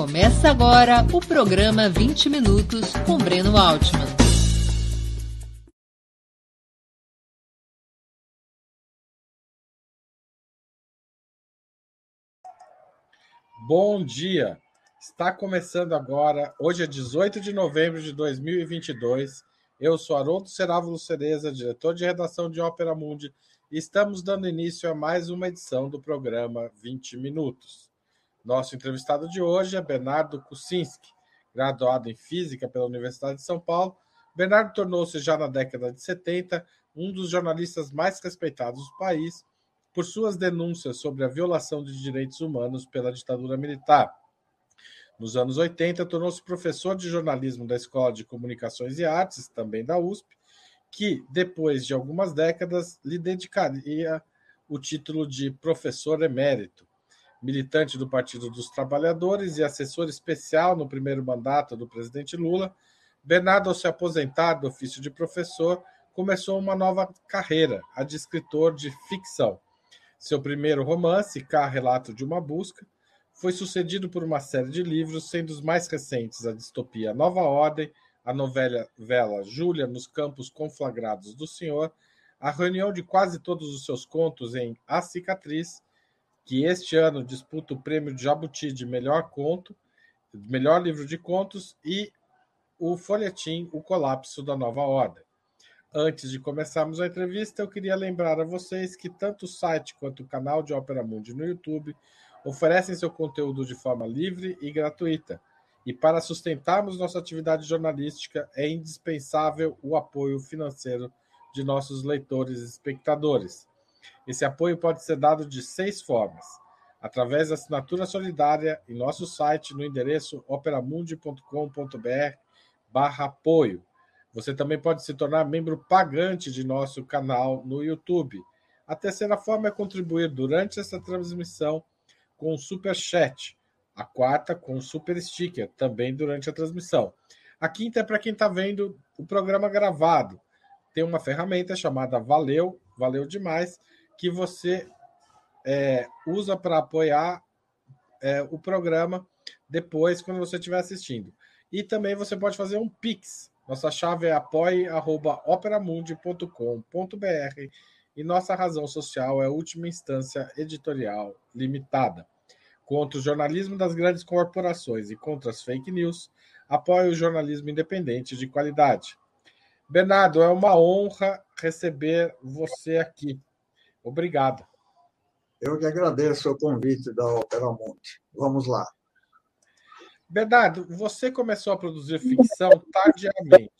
Começa agora o programa 20 Minutos com Breno Altman. Bom dia! Está começando agora, hoje é 18 de novembro de 2022. Eu sou Haroldo Serávulo Cereza, diretor de redação de Ópera Mundi, e estamos dando início a mais uma edição do programa 20 Minutos. Nosso entrevistado de hoje é Bernardo Kucinski, graduado em Física pela Universidade de São Paulo. Bernardo tornou-se já na década de 70 um dos jornalistas mais respeitados do país por suas denúncias sobre a violação de direitos humanos pela ditadura militar. Nos anos 80, tornou-se professor de jornalismo da Escola de Comunicações e Artes, também da USP, que, depois de algumas décadas, lhe dedicaria o título de professor emérito. Militante do Partido dos Trabalhadores e assessor especial no primeiro mandato do presidente Lula, Bernardo, ao se aposentar do ofício de professor, começou uma nova carreira, a de escritor de ficção. Seu primeiro romance, Cá Relato de uma Busca, foi sucedido por uma série de livros, sendo os mais recentes a distopia Nova Ordem, a novela vela Júlia nos Campos Conflagrados do Senhor, a reunião de quase todos os seus contos em A Cicatriz, que este ano disputa o prêmio de Jabuti de melhor conto, melhor livro de contos, e o folhetim O Colapso da Nova Ordem. Antes de começarmos a entrevista, eu queria lembrar a vocês que tanto o site quanto o canal de Ópera Mundi no YouTube oferecem seu conteúdo de forma livre e gratuita. E para sustentarmos nossa atividade jornalística, é indispensável o apoio financeiro de nossos leitores e espectadores. Esse apoio pode ser dado de seis formas: através da assinatura solidária em nosso site no endereço operamundi.com.br/apoio. Você também pode se tornar membro pagante de nosso canal no YouTube. A terceira forma é contribuir durante essa transmissão com o Super Chat. A quarta com o Super Sticker, também durante a transmissão. A quinta é para quem está vendo o programa gravado. Tem uma ferramenta chamada Valeu, Valeu Demais, que você é, usa para apoiar é, o programa depois, quando você estiver assistindo. E também você pode fazer um Pix. Nossa chave é apoie.operamundi.com.br e nossa razão social é última instância editorial limitada. Contra o jornalismo das grandes corporações e contra as fake news, apoia o jornalismo independente de qualidade. Bernardo, é uma honra receber você aqui. Obrigado. Eu que agradeço o convite da Opera Monte. Vamos lá. Bernardo, você começou a produzir ficção tardiamente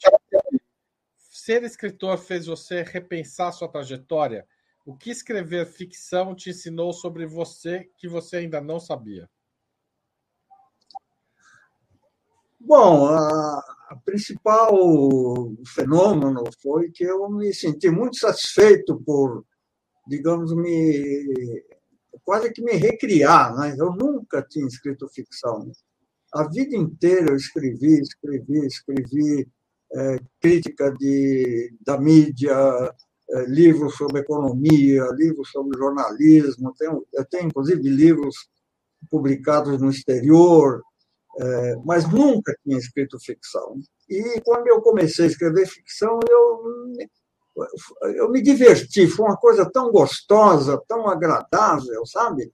ser escritor fez você repensar sua trajetória? O que escrever ficção te ensinou sobre você que você ainda não sabia? Bom, a, a principal fenômeno foi que eu me senti muito satisfeito por, digamos, me quase que me recriar. Né? Eu nunca tinha escrito ficção. A vida inteira eu escrevi, escrevi, escrevi é, crítica de, da mídia, é, livros sobre economia, livros sobre jornalismo. Tenho, eu tenho, inclusive, livros publicados no exterior, é, mas nunca tinha escrito ficção. E quando eu comecei a escrever ficção, eu, eu me diverti. Foi uma coisa tão gostosa, tão agradável, sabe?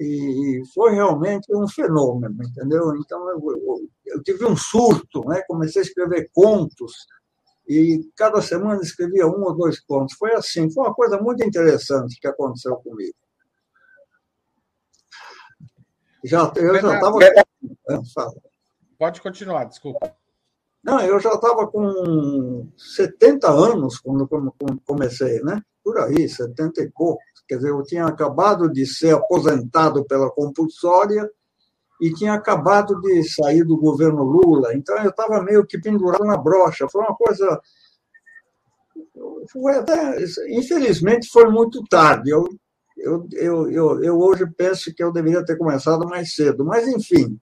e foi realmente um fenômeno, entendeu? Então eu, eu, eu, tive um surto, né? Comecei a escrever contos e cada semana escrevia um ou dois contos. Foi assim, foi uma coisa muito interessante que aconteceu comigo. Já eu já estava Pode continuar, desculpa. Não, eu já estava com 70 anos quando comecei, né? Por aí, 70 e pouco. Quer dizer, eu tinha acabado de ser aposentado pela compulsória e tinha acabado de sair do governo Lula. Então, eu estava meio que pendurado na brocha. Foi uma coisa. Foi até, infelizmente, foi muito tarde. Eu, eu, eu, eu, eu hoje penso que eu deveria ter começado mais cedo. Mas, enfim,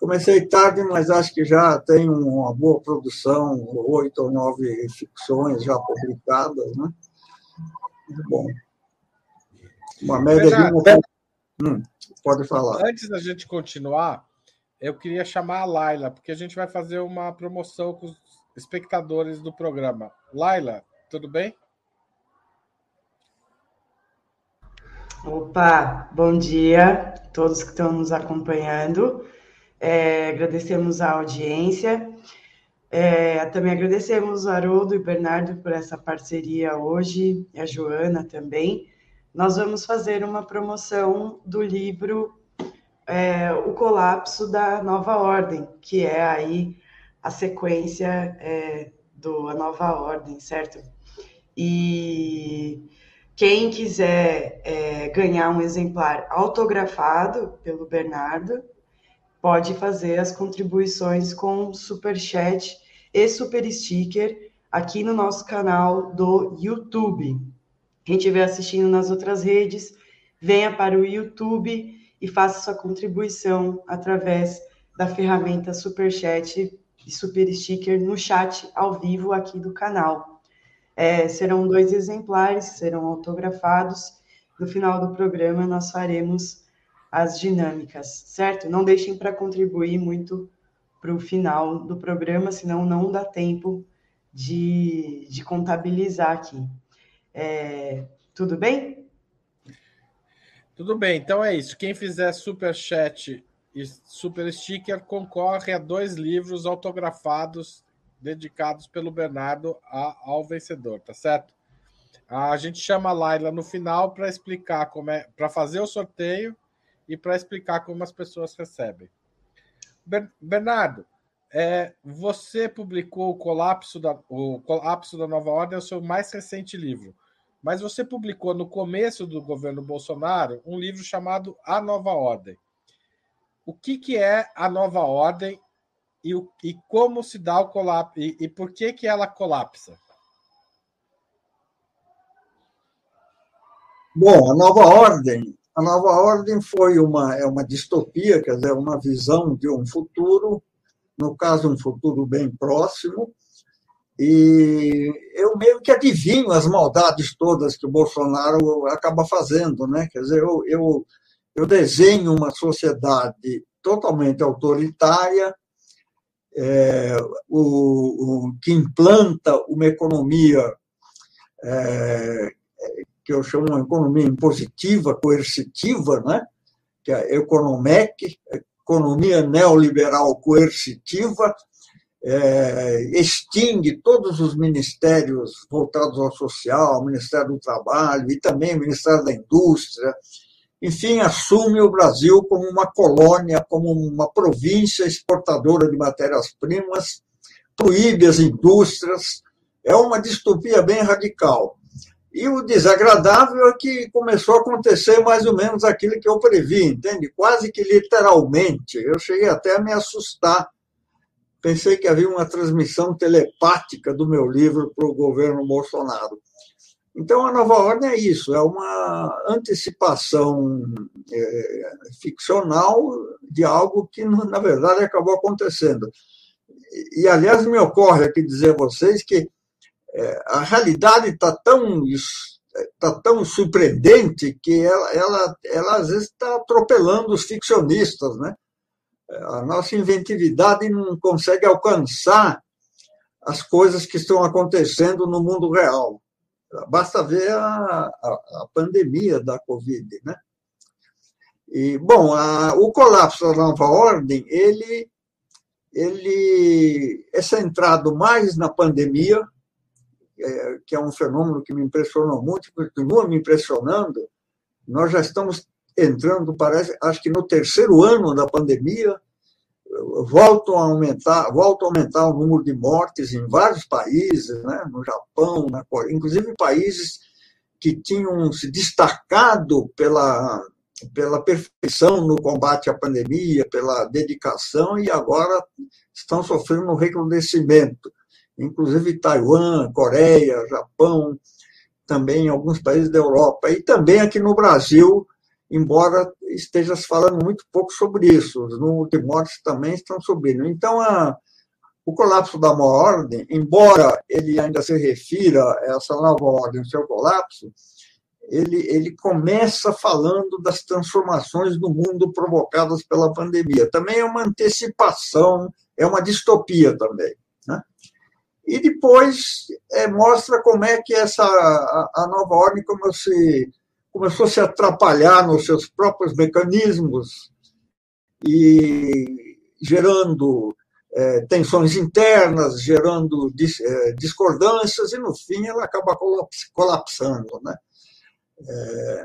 comecei tarde, mas acho que já tenho uma boa produção, oito ou nove ficções já publicadas, né? Muito bom. Uma média Bernardo, de uma... Hum, pode falar. Antes da gente continuar, eu queria chamar a Laila, porque a gente vai fazer uma promoção com os espectadores do programa. Laila, tudo bem? Opa, bom dia a todos que estão nos acompanhando. É, agradecemos a audiência. É, também agradecemos o Haroldo e o Bernardo por essa parceria hoje, e a Joana também. Nós vamos fazer uma promoção do livro é, O Colapso da Nova Ordem, que é aí a sequência é, do A Nova Ordem, certo? E quem quiser é, ganhar um exemplar autografado pelo Bernardo, pode fazer as contribuições com super chat e super sticker aqui no nosso canal do YouTube. Quem estiver assistindo nas outras redes, venha para o YouTube e faça sua contribuição através da ferramenta super chat e super sticker no chat ao vivo aqui do canal. É, serão dois exemplares, serão autografados. No final do programa, nós faremos as dinâmicas, certo? Não deixem para contribuir muito para o final do programa, senão não dá tempo de, de contabilizar aqui. É, tudo bem? Tudo bem, então é isso. Quem fizer super chat e super sticker concorre a dois livros autografados dedicados pelo Bernardo ao vencedor, tá certo? A gente chama a Laila no final para explicar como é, para fazer o sorteio e para explicar como as pessoas recebem. Bernardo, é, você publicou o colapso da o colapso da Nova Ordem, é o seu mais recente livro. Mas você publicou no começo do governo Bolsonaro um livro chamado A Nova Ordem. O que, que é a Nova Ordem e, o, e como se dá o colapso e, e por que que ela colapsa? Bom, a nova ordem, a nova ordem foi uma é uma distopia, quer dizer, uma visão de um futuro, no caso um futuro bem próximo, e eu meio que adivinho as maldades todas que o Bolsonaro acaba fazendo, né? Quer dizer, eu, eu, eu desenho uma sociedade totalmente autoritária, é, o, o, que implanta uma economia é, que eu chamo uma economia impositiva, coercitiva, né? que é a Economec, economia neoliberal coercitiva, é, extingue todos os ministérios voltados ao social, Ministério do Trabalho e também Ministério da Indústria, enfim, assume o Brasil como uma colônia, como uma província exportadora de matérias-primas, proíbe as indústrias, é uma distopia bem radical. E o desagradável é que começou a acontecer mais ou menos aquilo que eu previ, entende? Quase que literalmente. Eu cheguei até a me assustar. Pensei que havia uma transmissão telepática do meu livro para o governo Bolsonaro. Então, a nova ordem é isso, é uma antecipação é, ficcional de algo que, na verdade, acabou acontecendo. E, aliás, me ocorre aqui dizer a vocês que é, a realidade está tão, tá tão surpreendente que ela, ela, ela às vezes, está atropelando os ficcionistas. Né? A nossa inventividade não consegue alcançar as coisas que estão acontecendo no mundo real. Basta ver a, a, a pandemia da Covid, né? E, bom, a, o colapso da nova ordem, ele, ele é centrado mais na pandemia, é, que é um fenômeno que me impressionou muito, continua me impressionando. Nós já estamos entrando, parece, acho que no terceiro ano da pandemia, voltam a aumentar, volta a aumentar o número de mortes em vários países, né? no Japão, na Coreia, inclusive países que tinham se destacado pela, pela perfeição no combate à pandemia, pela dedicação, e agora estão sofrendo um recrudescimento. Inclusive Taiwan, Coreia, Japão, também alguns países da Europa, e também aqui no Brasil, embora esteja se falando muito pouco sobre isso. Os números de mortes também estão subindo. Então, a, o colapso da nova ordem, embora ele ainda se refira a essa nova ordem, seu colapso, ele, ele começa falando das transformações do mundo provocadas pela pandemia. Também é uma antecipação, é uma distopia também. E depois é, mostra como é que essa a, a nova ordem começou, se, começou a se atrapalhar nos seus próprios mecanismos e gerando é, tensões internas, gerando dis, é, discordâncias, e no fim ela acaba colapsando. Né? É,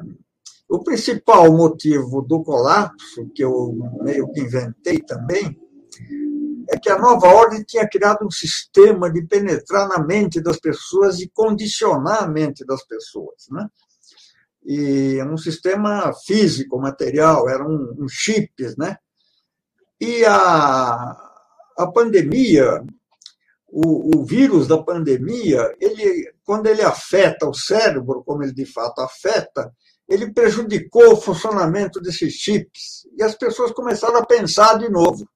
o principal motivo do colapso, que eu meio que inventei também, é que a nova ordem tinha criado um sistema de penetrar na mente das pessoas e condicionar a mente das pessoas. Né? E um sistema físico, material, eram um, um chips. Né? E a, a pandemia, o, o vírus da pandemia, ele, quando ele afeta o cérebro, como ele de fato afeta, ele prejudicou o funcionamento desses chips. E as pessoas começaram a pensar de novo,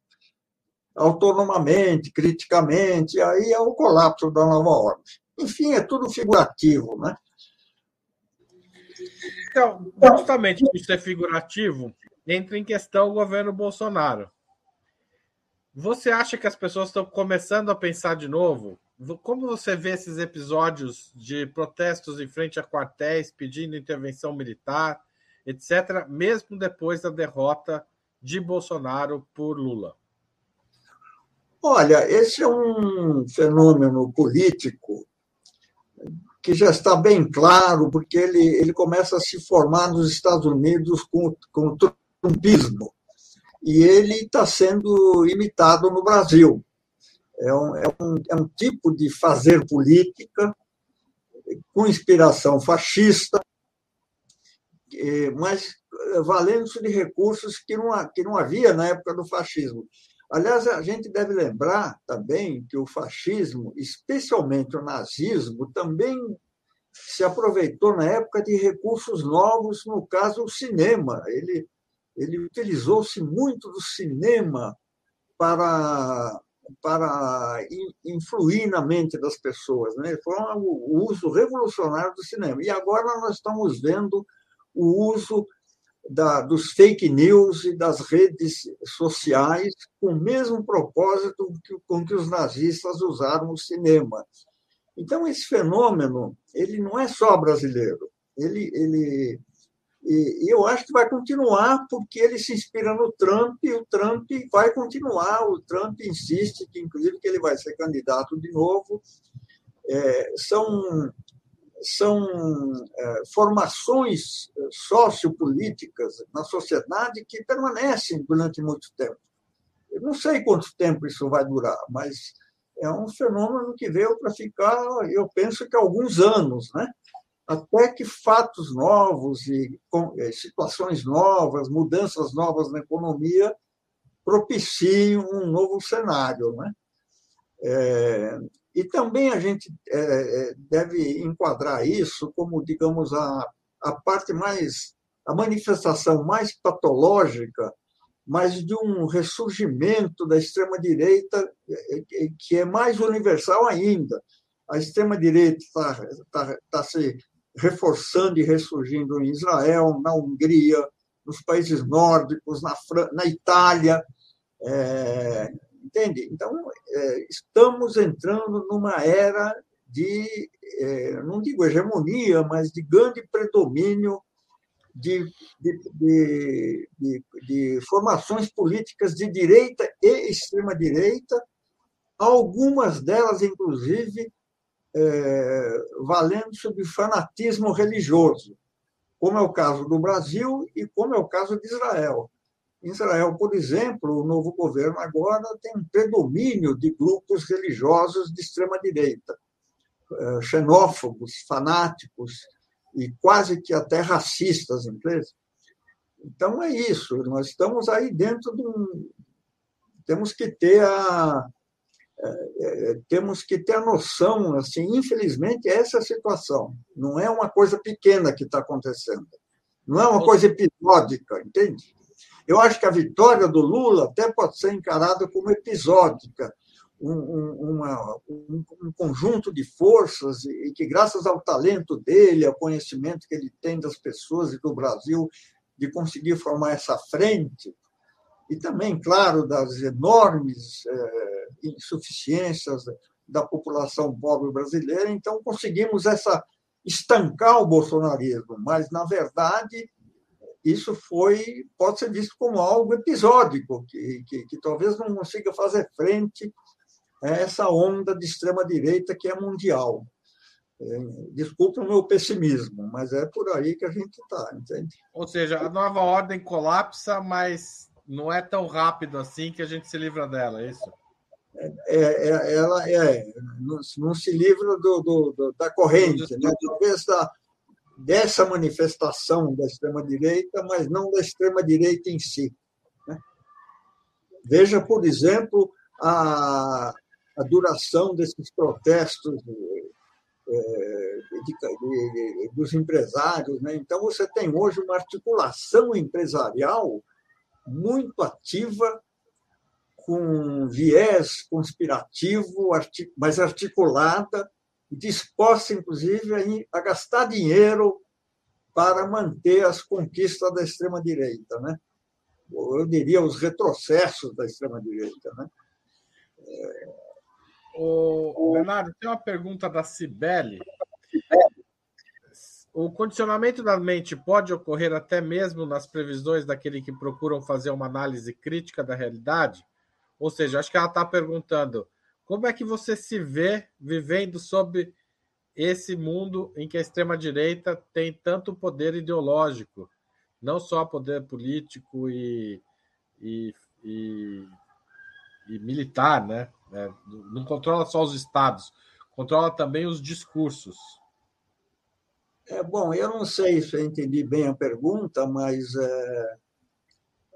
autonomamente, criticamente, aí é o colapso da nova ordem. Enfim, é tudo figurativo, né? Então, justamente por ser figurativo, entra em questão o governo Bolsonaro. Você acha que as pessoas estão começando a pensar de novo? Como você vê esses episódios de protestos em frente a quartéis pedindo intervenção militar, etc., mesmo depois da derrota de Bolsonaro por Lula? Olha, esse é um fenômeno político que já está bem claro, porque ele, ele começa a se formar nos Estados Unidos com, com o trumpismo e ele está sendo imitado no Brasil. É um, é, um, é um tipo de fazer política com inspiração fascista, mas valendo-se de recursos que não, que não havia na época do fascismo. Aliás, a gente deve lembrar também que o fascismo, especialmente o nazismo, também se aproveitou na época de recursos novos, no caso, o cinema. Ele ele utilizou-se muito do cinema para, para influir na mente das pessoas. Né? Foi o uso revolucionário do cinema. E agora nós estamos vendo o uso da, dos fake news e das redes sociais com o mesmo propósito que, com que os nazistas usaram o cinema. Então, esse fenômeno ele não é só brasileiro. Ele, ele, e, eu acho que vai continuar, porque ele se inspira no Trump, e o Trump vai continuar. O Trump insiste que, inclusive, que ele vai ser candidato de novo. É, são são é, formações sociopolíticas na sociedade que permanecem durante muito tempo. Eu não sei quanto tempo isso vai durar, mas é um fenômeno que veio para ficar, eu penso que alguns anos, né? até que fatos novos e é, situações novas, mudanças novas na economia propiciem um novo cenário. Né? É, e também a gente é, é, deve enquadrar isso como, digamos, a, a parte mais, a manifestação mais patológica, mas de um ressurgimento da extrema-direita é, que é mais universal ainda. A extrema-direita está tá, tá se reforçando e ressurgindo em Israel, na Hungria, nos países nórdicos, na, Fran na Itália. É, entende? Então, é, estamos entrando numa era de, é, não digo hegemonia, mas de grande predomínio de, de, de, de, formações políticas de direita e extrema-direita, algumas delas, inclusive, é, valendo sobre fanatismo religioso, como é o caso do Brasil e como é o caso de Israel. Em Israel, por exemplo, o novo governo agora tem um predomínio de grupos religiosos de extrema-direita, é, xenófobos, fanáticos e quase que até racistas, inglês. Então é isso, nós estamos aí dentro de um. Temos que ter a, é, é, temos que ter a noção, assim, infelizmente, essa é a situação. Não é uma coisa pequena que está acontecendo. Não é uma coisa episódica, entende? Eu acho que a vitória do Lula até pode ser encarada como episódica, um, uma, um, um, conjunto de forças e que, graças ao talento dele, ao conhecimento que ele tem das pessoas e do Brasil, de conseguir formar essa frente, e também, claro, das enormes é, insuficiências da população pobre brasileira, então conseguimos essa estancar o bolsonarismo, mas na verdade isso foi pode ser visto como algo episódico que, que, que talvez não consiga fazer frente a essa onda de extrema direita que é mundial. É, desculpa o meu pessimismo, mas é por aí que a gente está, entende? Ou seja, a nova ordem colapsa, mas não é tão rápido assim que a gente se livra dela, é isso? É, é, ela é, não, não se livra do, do, do, da corrente, né? talvez da, dessa manifestação da extrema-direita, mas não da extrema-direita em si. Né? Veja, por exemplo, a, a duração desses protestos é, de, de, de, dos empresários. Né? Então, você tem hoje uma articulação empresarial muito ativa com viés conspirativo, mas articulada, disposta, inclusive, a gastar dinheiro para manter as conquistas da extrema-direita. Né? Eu diria os retrocessos da extrema-direita. Né? O Bernardo, tem uma pergunta da Cibele. O condicionamento da mente pode ocorrer até mesmo nas previsões daquele que procuram fazer uma análise crítica da realidade? Ou seja, acho que ela está perguntando como é que você se vê vivendo sob esse mundo em que a extrema-direita tem tanto poder ideológico, não só poder político e, e, e, e militar, né? É, não controla só os estados, controla também os discursos. É, bom, eu não sei se eu entendi bem a pergunta, mas é,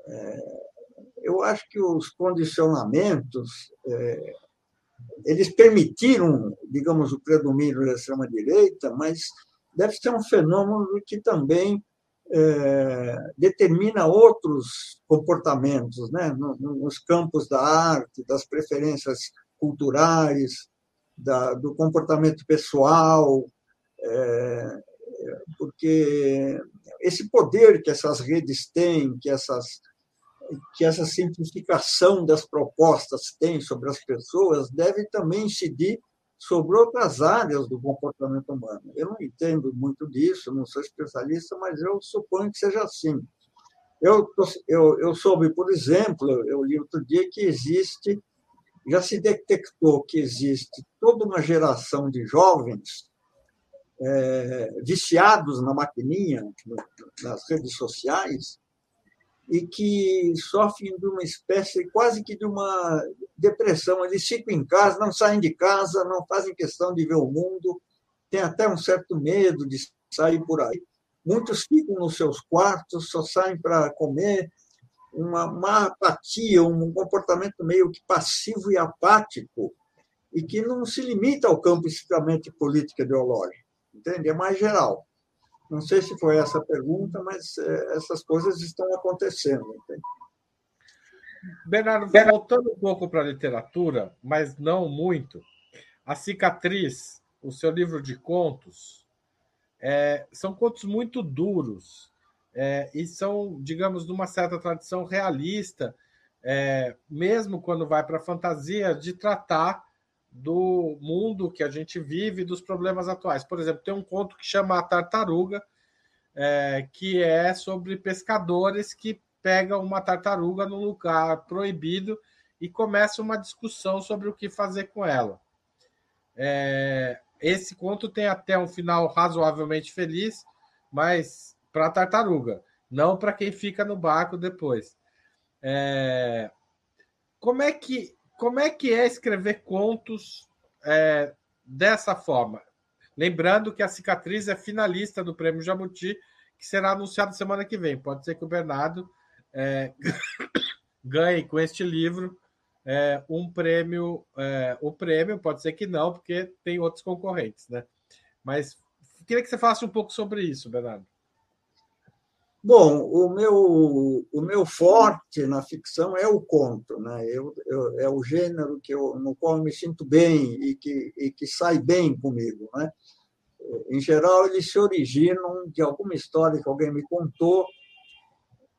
é, eu acho que os condicionamentos é, eles permitiram, digamos, o predomínio da extrema-direita, mas deve ser um fenômeno que também é, determina outros comportamentos, né? nos campos da arte, das preferências culturais, da, do comportamento pessoal, é, porque esse poder que essas redes têm, que essas que essa simplificação das propostas tem sobre as pessoas deve também incidir sobre outras áreas do comportamento humano. Eu não entendo muito disso, não sou especialista, mas eu suponho que seja assim. Eu, eu, eu soube, por exemplo, eu li outro dia que existe, já se detectou que existe toda uma geração de jovens é, viciados na maquininha, nas redes sociais, e que sofrem de uma espécie quase que de uma depressão. Eles ficam em casa, não saem de casa, não fazem questão de ver o mundo, têm até um certo medo de sair por aí. Muitos ficam nos seus quartos, só saem para comer, uma, uma apatia, um comportamento meio que passivo e apático, e que não se limita ao campo estritamente político ideológico, entende? É mais geral. Não sei se foi essa a pergunta, mas é, essas coisas estão acontecendo. Entende? Bernardo, voltando um pouco para a literatura, mas não muito, A Cicatriz, o seu livro de contos, é, são contos muito duros é, e são, digamos, de uma certa tradição realista, é, mesmo quando vai para a fantasia, de tratar do mundo que a gente vive, dos problemas atuais. Por exemplo, tem um conto que chama A Tartaruga, é, que é sobre pescadores que pegam uma tartaruga num lugar proibido e começa uma discussão sobre o que fazer com ela. É, esse conto tem até um final razoavelmente feliz, mas para a tartaruga, não para quem fica no barco depois. É, como é que como é que é escrever contos é, dessa forma? Lembrando que a cicatriz é finalista do Prêmio Jabuti, que será anunciado semana que vem. Pode ser que o Bernardo é, ganhe com este livro é, um prêmio. É, o prêmio pode ser que não, porque tem outros concorrentes, né? Mas queria que você falasse um pouco sobre isso, Bernardo. Bom, o meu, o meu forte na ficção é o conto, né? Eu, eu, é o gênero que eu, no qual eu me sinto bem e que, e que sai bem comigo. Né? Em geral, eles se originam de alguma história que alguém me contou,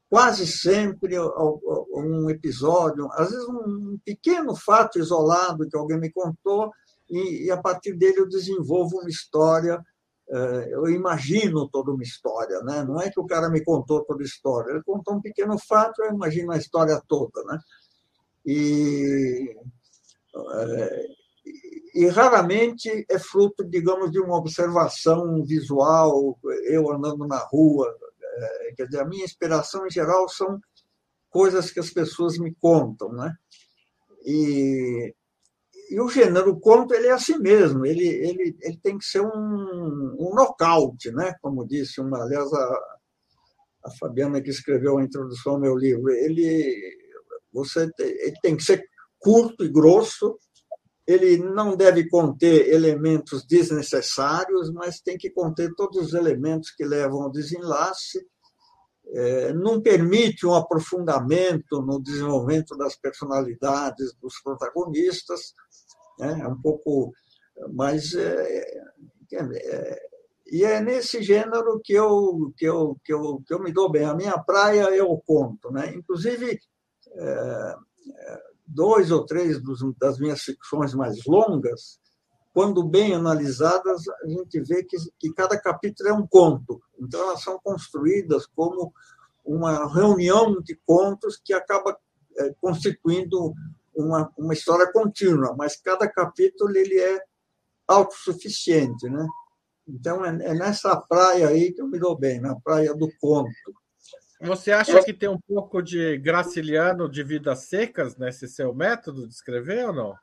quase sempre um episódio, às vezes um pequeno fato isolado que alguém me contou, e, e a partir dele eu desenvolvo uma história eu imagino toda uma história, né? Não é que o cara me contou toda a história, ele contou um pequeno fato, eu imagino a história toda, né? E, é, e raramente é fruto, digamos, de uma observação visual, eu andando na rua. É, quer dizer, a minha inspiração, em geral, são coisas que as pessoas me contam, né? E e o gênero conto ele é assim mesmo, ele, ele, ele tem que ser um, um nocaute, né? como disse uma, aliás, a, a Fabiana que escreveu a introdução ao meu livro, ele, você, ele tem que ser curto e grosso, ele não deve conter elementos desnecessários, mas tem que conter todos os elementos que levam ao desenlace, é, não permite um aprofundamento no desenvolvimento das personalidades dos protagonistas, né? é um pouco. Mas. É, é, é, e é nesse gênero que eu, que, eu, que, eu, que eu me dou bem. A minha praia é o conto. Né? Inclusive, dois ou três dos, das minhas ficções mais longas, quando bem analisadas, a gente vê que, que cada capítulo é um conto. Então, elas são construídas como uma reunião de contos que acaba constituindo uma, uma história contínua, mas cada capítulo ele é autossuficiente, né? Então é, é nessa praia aí que eu me dou bem, na praia do conto. Você acha que tem um pouco de graciliano de vidas secas nesse seu método de escrever ou não?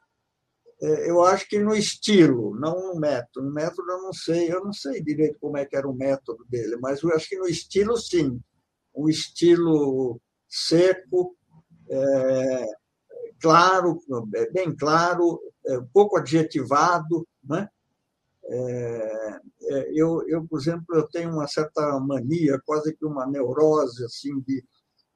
É, eu acho que no estilo, não no método. No método eu não sei, eu não sei direito como é que era o método dele, mas eu acho que no estilo sim, um estilo seco, é, claro, é bem claro, é pouco adjetivado. Né? É, eu, eu, por exemplo, eu tenho uma certa mania, quase que uma neurose, assim, de,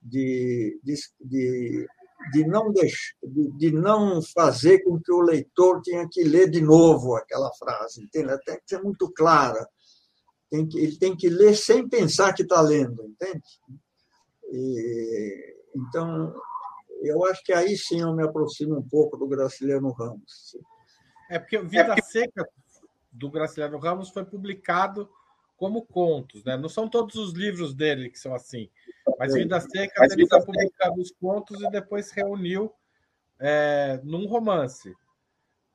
de, de, de, não, de, não fazer com que o leitor tenha que ler de novo aquela frase. Entende? Tem que ser muito clara. Tem que, ele tem que ler sem pensar que está lendo, entende? E, então, eu acho que aí sim eu me aproximo um pouco do Graciliano Ramos. É porque Vida é porque... Seca do Graciliano Ramos foi publicado como contos, né? Não são todos os livros dele que são assim, mas Vida Seca mas ele foi publicado os contos e depois reuniu é, num romance.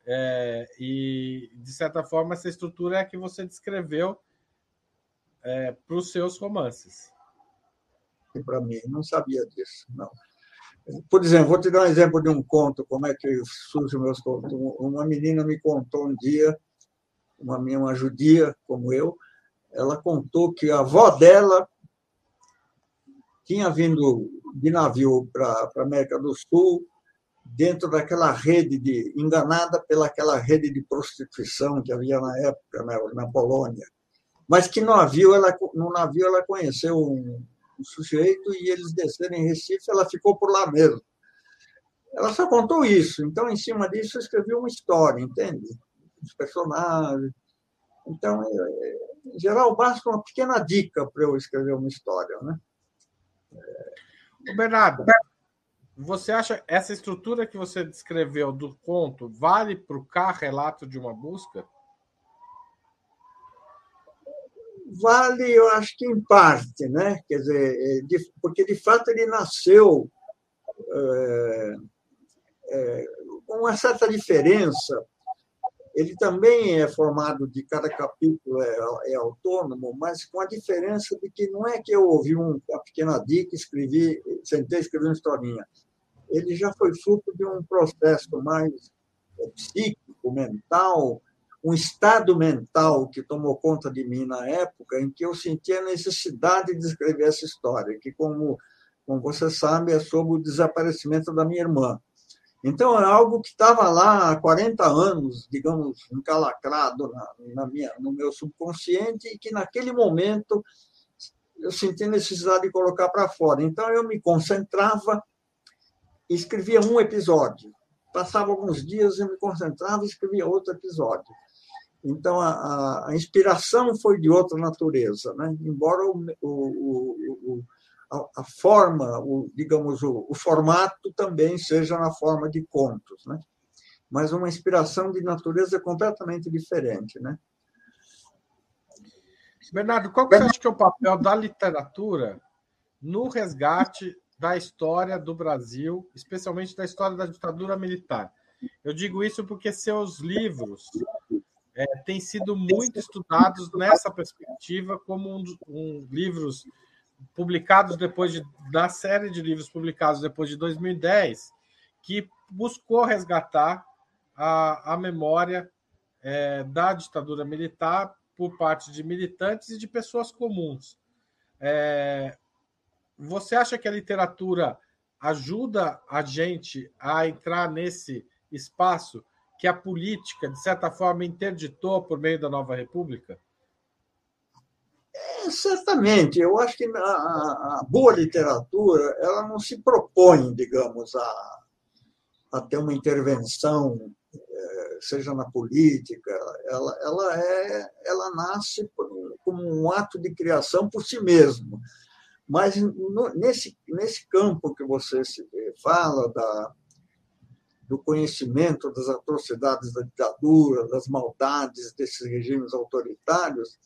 É, e de certa forma essa estrutura é a que você descreveu é, para os seus romances. Para mim, não sabia disso, não. Por exemplo, vou te dar um exemplo de um conto, como é que surgem meus contos. Uma menina me contou um dia, uma uma judia como eu, ela contou que a avó dela tinha vindo de navio para a América do Sul, dentro daquela rede de enganada pelaquela rede de prostituição que havia na época na, na Polônia, mas que no navio ela no navio ela conheceu um, o sujeito e eles desceram em Recife, ela ficou por lá mesmo. Ela só contou isso. Então, em cima disso, eu escrevi uma história, entende? Os personagens. Então, em geral, basta uma pequena dica para eu escrever uma história, né? Bernardo, você acha essa estrutura que você descreveu do conto vale para o relato de uma busca? Vale, eu acho que em parte, né? Quer dizer, é, porque de fato ele nasceu é, é, com uma certa diferença. Ele também é formado de cada capítulo é, é, autônomo, mas com a diferença de que não é que eu ouvi um, uma pequena dica, escrevi, sentei, escrevi uma historinha. Ele já foi fruto de um processo mais psíquico, mental, um estado mental que tomou conta de mim na época em que eu sentia a necessidade de escrever essa história, que, como, como você sabe, é sobre o desaparecimento da minha irmã. Então, é algo que estava lá há 40 anos, digamos, encalacrado na, na minha, no meu subconsciente, e que naquele momento eu senti necessidade de colocar para fora. Então, eu me concentrava e escrevia um episódio. Passava alguns dias, eu me concentrava e escrevia outro episódio. Então, a, a inspiração foi de outra natureza, né? embora o, o, o, a, a, forma, o, digamos, o, formato também seja na forma de contos, né? mas uma inspiração de natureza completamente diferente. Né? Bernardo, qual que você acha que é o papel da literatura no resgate da história do Brasil, especialmente da história da ditadura militar? Eu digo isso porque seus livros é, têm sido muito estudados nessa perspectiva, como um, um, livros publicados depois de, da série de livros publicados depois de 2010, que buscou resgatar a, a memória é, da ditadura militar por parte de militantes e de pessoas comuns. É, você acha que a literatura ajuda a gente a entrar nesse espaço que a política, de certa forma, interditou por meio da nova república? É, certamente. Eu acho que a, a, boa literatura ela não se propõe, digamos, a, a ter uma intervenção, é, seja na política. Ela, ela, é, ela nasce como um ato de criação por si mesmo. Mas no, nesse, nesse campo que você fala da, do conhecimento das atrocidades da ditadura, das maldades desses regimes autoritários,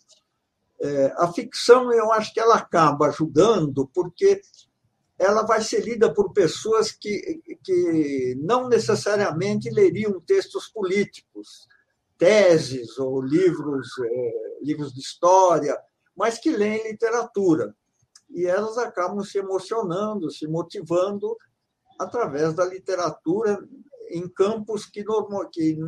é, a ficção eu acho que ela acaba ajudando porque ela vai ser lida por pessoas que, que não necessariamente leriam textos políticos, teses ou livros, é, livros de história, mas que leem literatura. E elas acabam se emocionando, se motivando através da literatura em campos que, normal, que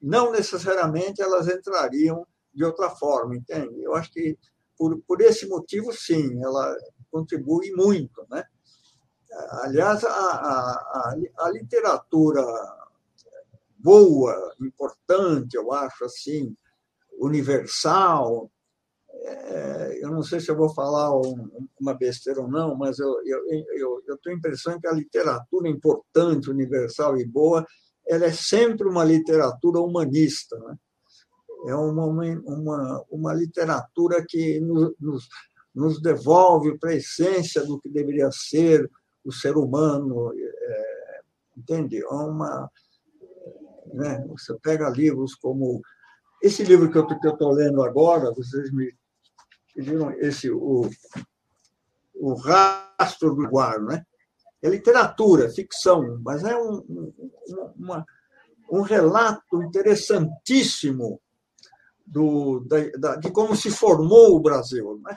não necessariamente elas entrariam de outra forma, entende? Eu acho que por, por esse motivo, sim, ela contribui muito, né? Aliás, a, a, a literatura boa, importante, eu acho assim, universal, é, eu não sei se eu vou falar uma besteira ou não, mas eu, eu, eu, eu tenho a impressão que a literatura importante, universal e boa, ela é sempre uma literatura humanista. Né? É uma, uma, uma literatura que nos, nos, nos devolve para a essência do que deveria ser o ser humano. É, entende? É uma, né? Você pega livros como. Esse livro que eu estou lendo agora, vocês me viram esse, o, o rastro do guardo, né? É literatura, ficção, mas é um, um, uma, um relato interessantíssimo do, da, da, de como se formou o Brasil, né?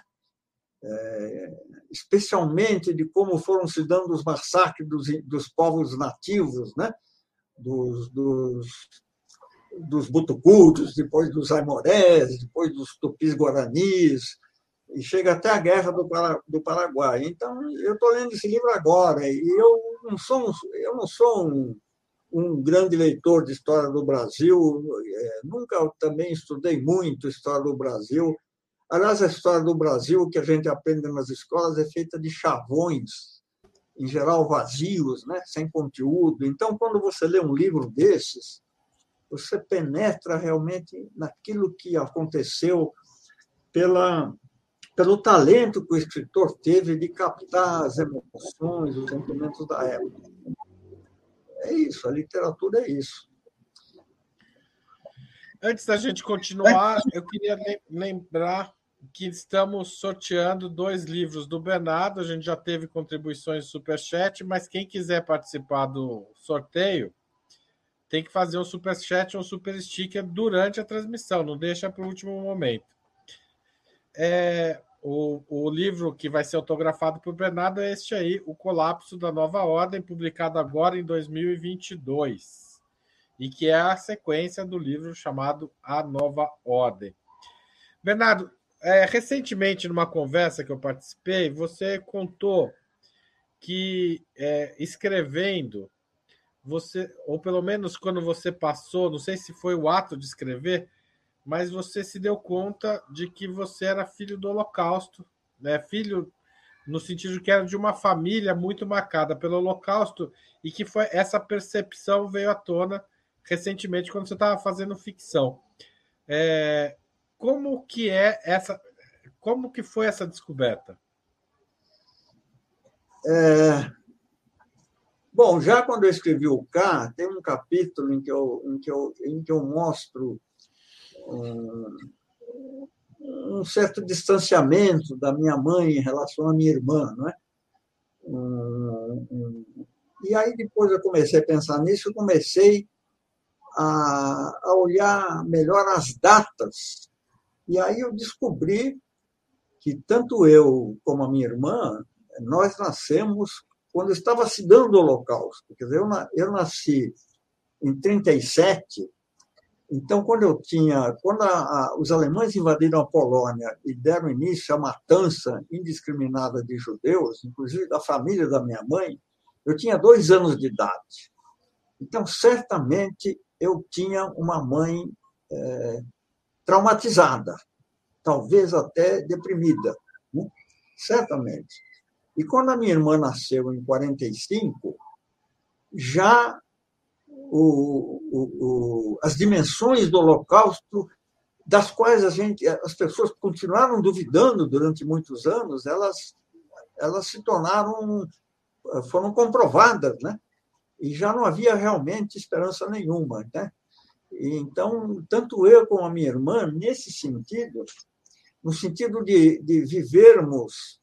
É, especialmente de como foram se dando os massacres dos, dos povos nativos, né? dos, dos, dos butucudos, depois dos aimorés, depois dos tupis-guaranis, e chega até a guerra do, do Paraguai. Então, eu estou lendo esse livro agora e eu não sou, eu não sou um, um grande leitor de história do Brasil, é, nunca também estudei muito história do Brasil. Aliás, a história do Brasil que a gente aprende nas escolas é feita de chavões, em geral vazios, né? sem conteúdo. Então, quando você lê um livro desses, você penetra realmente naquilo que aconteceu pela pelo talento que o escritor teve de captar as emoções, os sentimentos da época. É isso, a literatura é isso. Antes da gente continuar, eu queria lembrar que estamos sorteando dois livros do Bernardo. A gente já teve contribuições Superchat, mas quem quiser participar do sorteio tem que fazer um Superchat ou um Super Sticker durante a transmissão, não deixa para o último momento. É, o, o livro que vai ser autografado por Bernardo é este aí, O Colapso da Nova Ordem, publicado agora em 2022, e que é a sequência do livro chamado A Nova Ordem. Bernardo, é, recentemente, numa conversa que eu participei, você contou que é, escrevendo, você, ou pelo menos quando você passou, não sei se foi o ato de escrever, mas você se deu conta de que você era filho do Holocausto, né, filho no sentido que era de uma família muito marcada pelo Holocausto e que foi essa percepção veio à tona recentemente quando você estava fazendo ficção. É, como que é essa? Como que foi essa descoberta? É, bom, já quando eu escrevi o K, tem um capítulo em que eu, em que eu, em que eu mostro um, um certo distanciamento da minha mãe em relação à minha irmã, não é? Um, um, e aí depois eu comecei a pensar nisso, eu comecei a, a olhar melhor as datas. E aí eu descobri que tanto eu como a minha irmã, nós nascemos quando estava se dando o Holocausto. Quer dizer, eu, eu nasci em 37, então, quando eu tinha, quando a, a, os alemães invadiram a Polônia e deram início à matança indiscriminada de judeus, inclusive da família da minha mãe, eu tinha dois anos de idade. Então, certamente eu tinha uma mãe é, traumatizada, talvez até deprimida, né? certamente. E quando a minha irmã nasceu em 45, já o, o, o, as dimensões do Holocausto, das quais a gente, as pessoas continuaram duvidando durante muitos anos, elas, elas se tornaram, foram comprovadas, né? E já não havia realmente esperança nenhuma, né? Então, tanto eu como a minha irmã, nesse sentido, no sentido de, de vivermos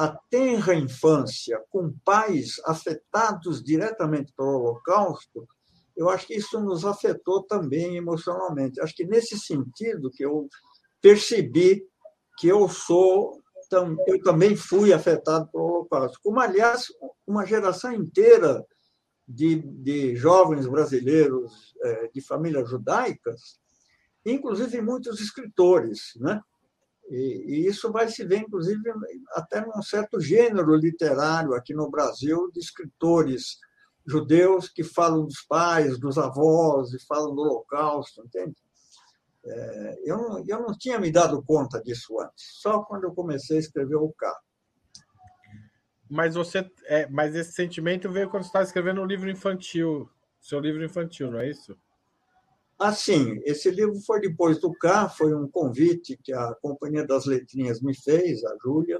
a tenra infância com pais afetados diretamente pelo Holocausto, eu acho que isso nos afetou também emocionalmente. Acho que nesse sentido que eu percebi que eu sou, eu também fui afetado pelo Holocausto. Como, aliás, uma geração inteira de, de jovens brasileiros é, de famílias judaicas, inclusive muitos escritores, né? E, e, isso vai se ver, inclusive, até num certo gênero literário aqui no Brasil, de escritores judeus que falam dos pais, dos avós, e falam do Holocausto, entende? É, eu, não, eu não tinha me dado conta disso antes, só quando eu comecei a escrever o K. Mas você, é, mas esse sentimento veio quando você estava escrevendo um livro infantil, seu livro infantil, não é isso? Ah, sim. Esse livro foi depois do K, foi um convite que a Companhia das Letrinhas me fez, a Júlia.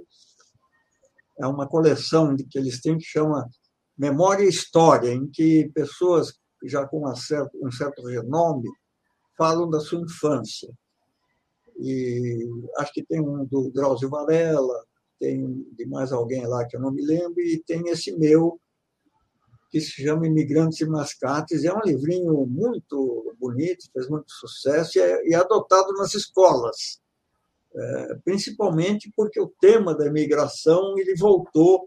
É uma coleção que eles têm que chama Memória e História, em que pessoas já com um certo renome falam da sua infância. E acho que tem um do Drauzio Varela, tem de mais alguém lá que eu não me lembro, e tem esse meu, que se chama Imigrantes e Mascates. É um livrinho muito bonito, fez muito sucesso e é, e é adotado nas escolas, é, principalmente porque o tema da imigração ele voltou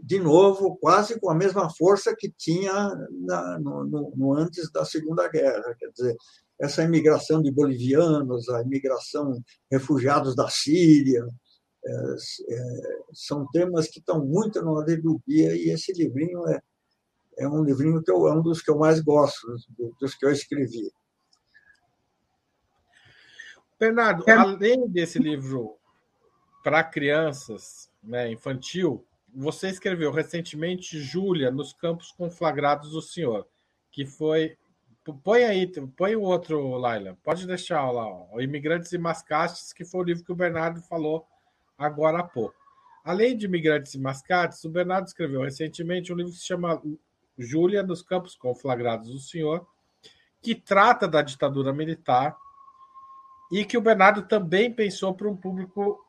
de novo, quase com a mesma força que tinha na, no, no, no, antes da Segunda Guerra. Quer dizer, essa imigração de bolivianos, a imigração refugiados da Síria, é, é, são temas que estão muito na ordem do dia e esse livrinho é, é um livrinho que eu, é um dos que eu mais gosto, dos que eu escrevi. Bernardo, é. além desse livro para crianças, né, infantil, você escreveu recentemente Júlia nos campos conflagrados do senhor, que foi. Põe aí, põe o outro, Laila. Pode deixar lá, ó, Imigrantes e Mascates, que foi o livro que o Bernardo falou agora há pouco. Além de Imigrantes e Mascates, o Bernardo escreveu recentemente um livro que se chama Júlia nos campos conflagrados do senhor, que trata da ditadura militar e que o Bernardo também pensou para um público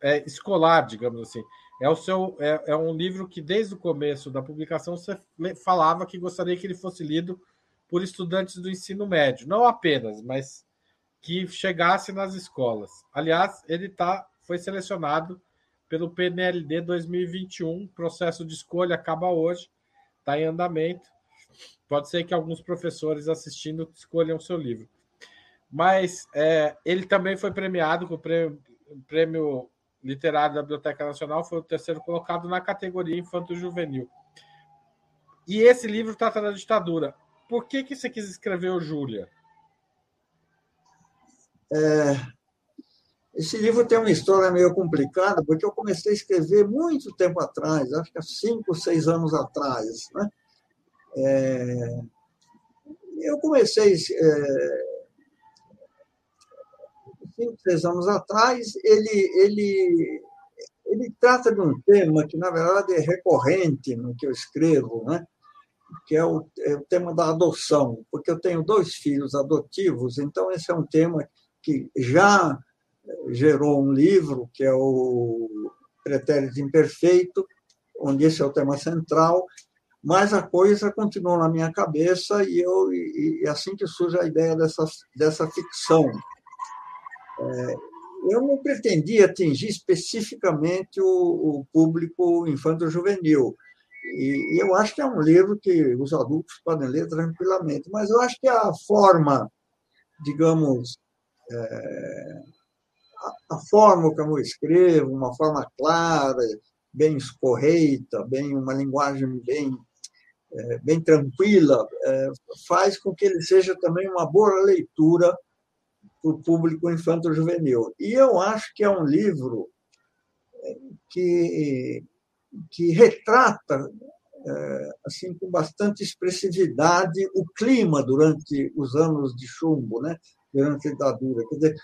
é, escolar, digamos assim. É, o seu, é, é, um livro que, desde o começo da publicação, você falava que gostaria que ele fosse lido por estudantes do ensino médio. Não apenas, mas que chegasse nas escolas. Aliás, ele tá, foi selecionado pelo PNLD 2021. O processo de escolha acaba hoje, está em andamento. Pode ser que alguns professores assistindo escolham seu livro. Mas é, ele também foi premiado com o prêmio, prêmio literário da Biblioteca Nacional, foi o terceiro colocado na categoria infanto-juvenil. E esse livro trata da ditadura. Por que, que você quis escrever o Júlia? É, Esse livro tem uma história meio complicada, porque eu comecei a escrever muito tempo atrás, acho que há cinco, seis anos atrás. Né? É, eu comecei é, cinco, seis anos atrás. Ele, ele, ele trata de um tema que, na verdade, é recorrente no que eu escrevo, né? que é o, é o tema da adoção, porque eu tenho dois filhos adotivos, então esse é um tema que já gerou um livro, que é o Pretérito Imperfeito, onde esse é o tema central, mas a coisa continuou na minha cabeça e eu e, e assim que surge a ideia dessa, dessa ficção. É, eu não pretendia atingir especificamente o, o público infanto-juvenil, e, eu acho que é um livro que os adultos podem ler tranquilamente, mas eu acho que a forma, digamos, é, a forma como eu escrevo, uma forma clara, bem escorreita, bem uma linguagem bem é, bem tranquila, é, faz com que ele seja também uma boa leitura para o público infanto-juvenil. E eu acho que é um livro é, que, que retrata assim com bastante expressividade o clima durante os anos de chumbo, né? durante a ditadura. Quer dizer,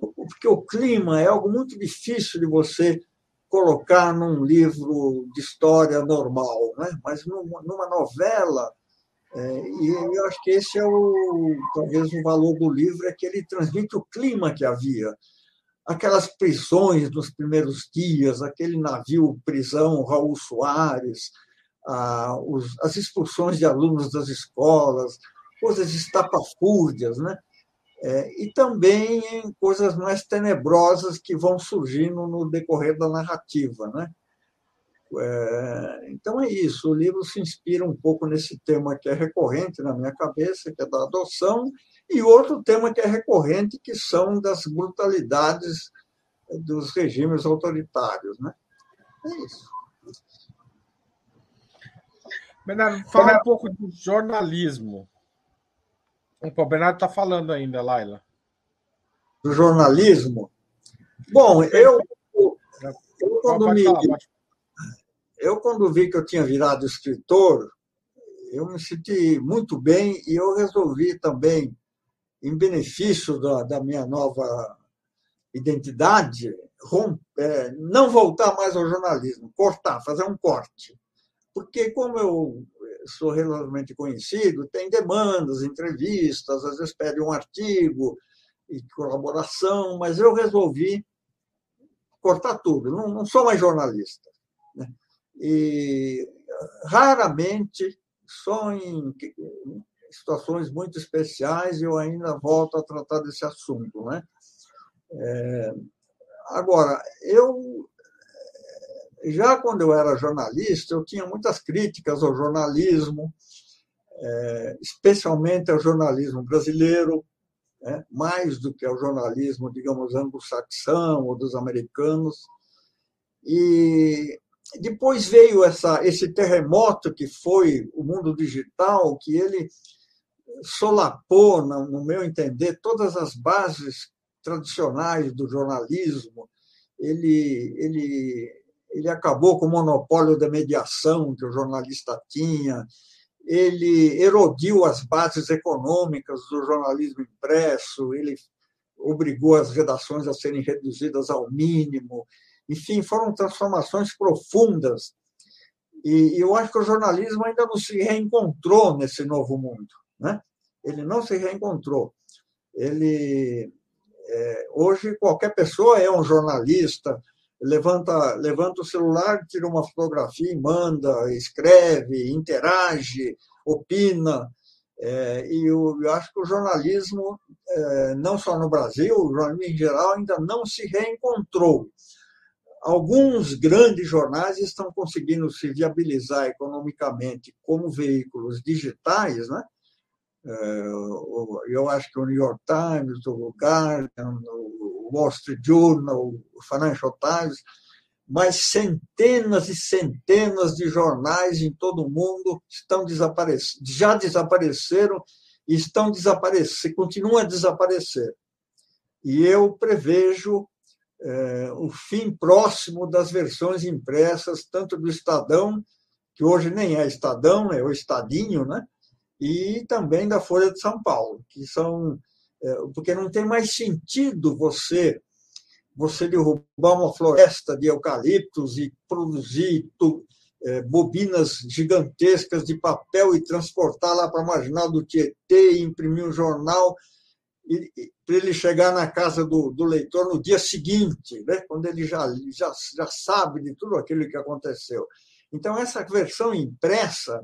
porque o clima é algo muito difícil de você colocar num livro de história normal, né? mas numa, novela, é, e eu acho que esse é o talvez o valor do livro, é que ele transmite o clima que havia. Aquelas prisões nos primeiros dias, aquele navio prisão Raul Soares, ah, os, as expulsões de alunos das escolas, coisas estapafúrdias, né? É, e também em coisas mais tenebrosas que vão surgindo no decorrer da narrativa. Né? É, então é isso, o livro se inspira um pouco nesse tema que é recorrente na minha cabeça, que é da adoção, e outro tema que é recorrente, que são das brutalidades dos regimes autoritários. Né? É isso. Bernardo, fala um pouco do jornalismo. O Bernardo está falando ainda, Laila. Do jornalismo? Bom, eu, eu, quando me, eu quando vi que eu tinha virado escritor, eu me senti muito bem e eu resolvi também, em benefício da, da minha nova identidade, romper, é, não voltar mais ao jornalismo, cortar, fazer um corte. Porque como eu relativamente conhecido, tem demandas, entrevistas, às vezes pede um artigo e colaboração, mas eu resolvi cortar tudo, não, não sou mais jornalista. Né? E raramente, só em situações muito especiais, eu ainda volto a tratar desse assunto. Né? É, agora, eu já quando eu era jornalista, eu tinha muitas críticas ao jornalismo, é, especialmente ao jornalismo brasileiro, né, mais do que ao jornalismo, digamos, anglo-saxão ou dos americanos. E depois veio essa, esse terremoto que foi o mundo digital, que ele solapou, no meu entender, todas as bases tradicionais do jornalismo. Ele, ele ele acabou com o monopólio da mediação que o jornalista tinha, ele erodiu as bases econômicas do jornalismo impresso, ele obrigou as redações a serem reduzidas ao mínimo. Enfim, foram transformações profundas. E eu acho que o jornalismo ainda não se reencontrou nesse novo mundo. Né? Ele não se reencontrou. Ele, é, hoje, qualquer pessoa é um jornalista, levanta, levanta o celular, tira uma fotografia manda, escreve, interage, opina. É, e eu, eu, acho que o jornalismo, é, não só no Brasil, o jornalismo em geral, ainda não se reencontrou. Alguns grandes jornais estão conseguindo se viabilizar economicamente como veículos digitais, né? É, eu acho que o New York Times, o Guardian, o Wall Street Journal, o Financial Times, mas centenas e centenas de jornais em todo o mundo estão desaparecendo, já desapareceram e estão desaparecendo, continuam a desaparecer. E eu prevejo é, o fim próximo das versões impressas, tanto do Estadão, que hoje nem é Estadão, é o Estadinho, né? e também da Folha de São Paulo, que são. É, porque não tem mais sentido você você derrubar uma floresta de eucaliptos e produzir é, bobinas gigantescas de papel e transportar lá para a marginal do Tietê e imprimir um jornal para ele chegar na casa do, do, leitor no dia seguinte, né? quando ele já, já, já sabe de tudo aquilo que aconteceu. Então, essa versão impressa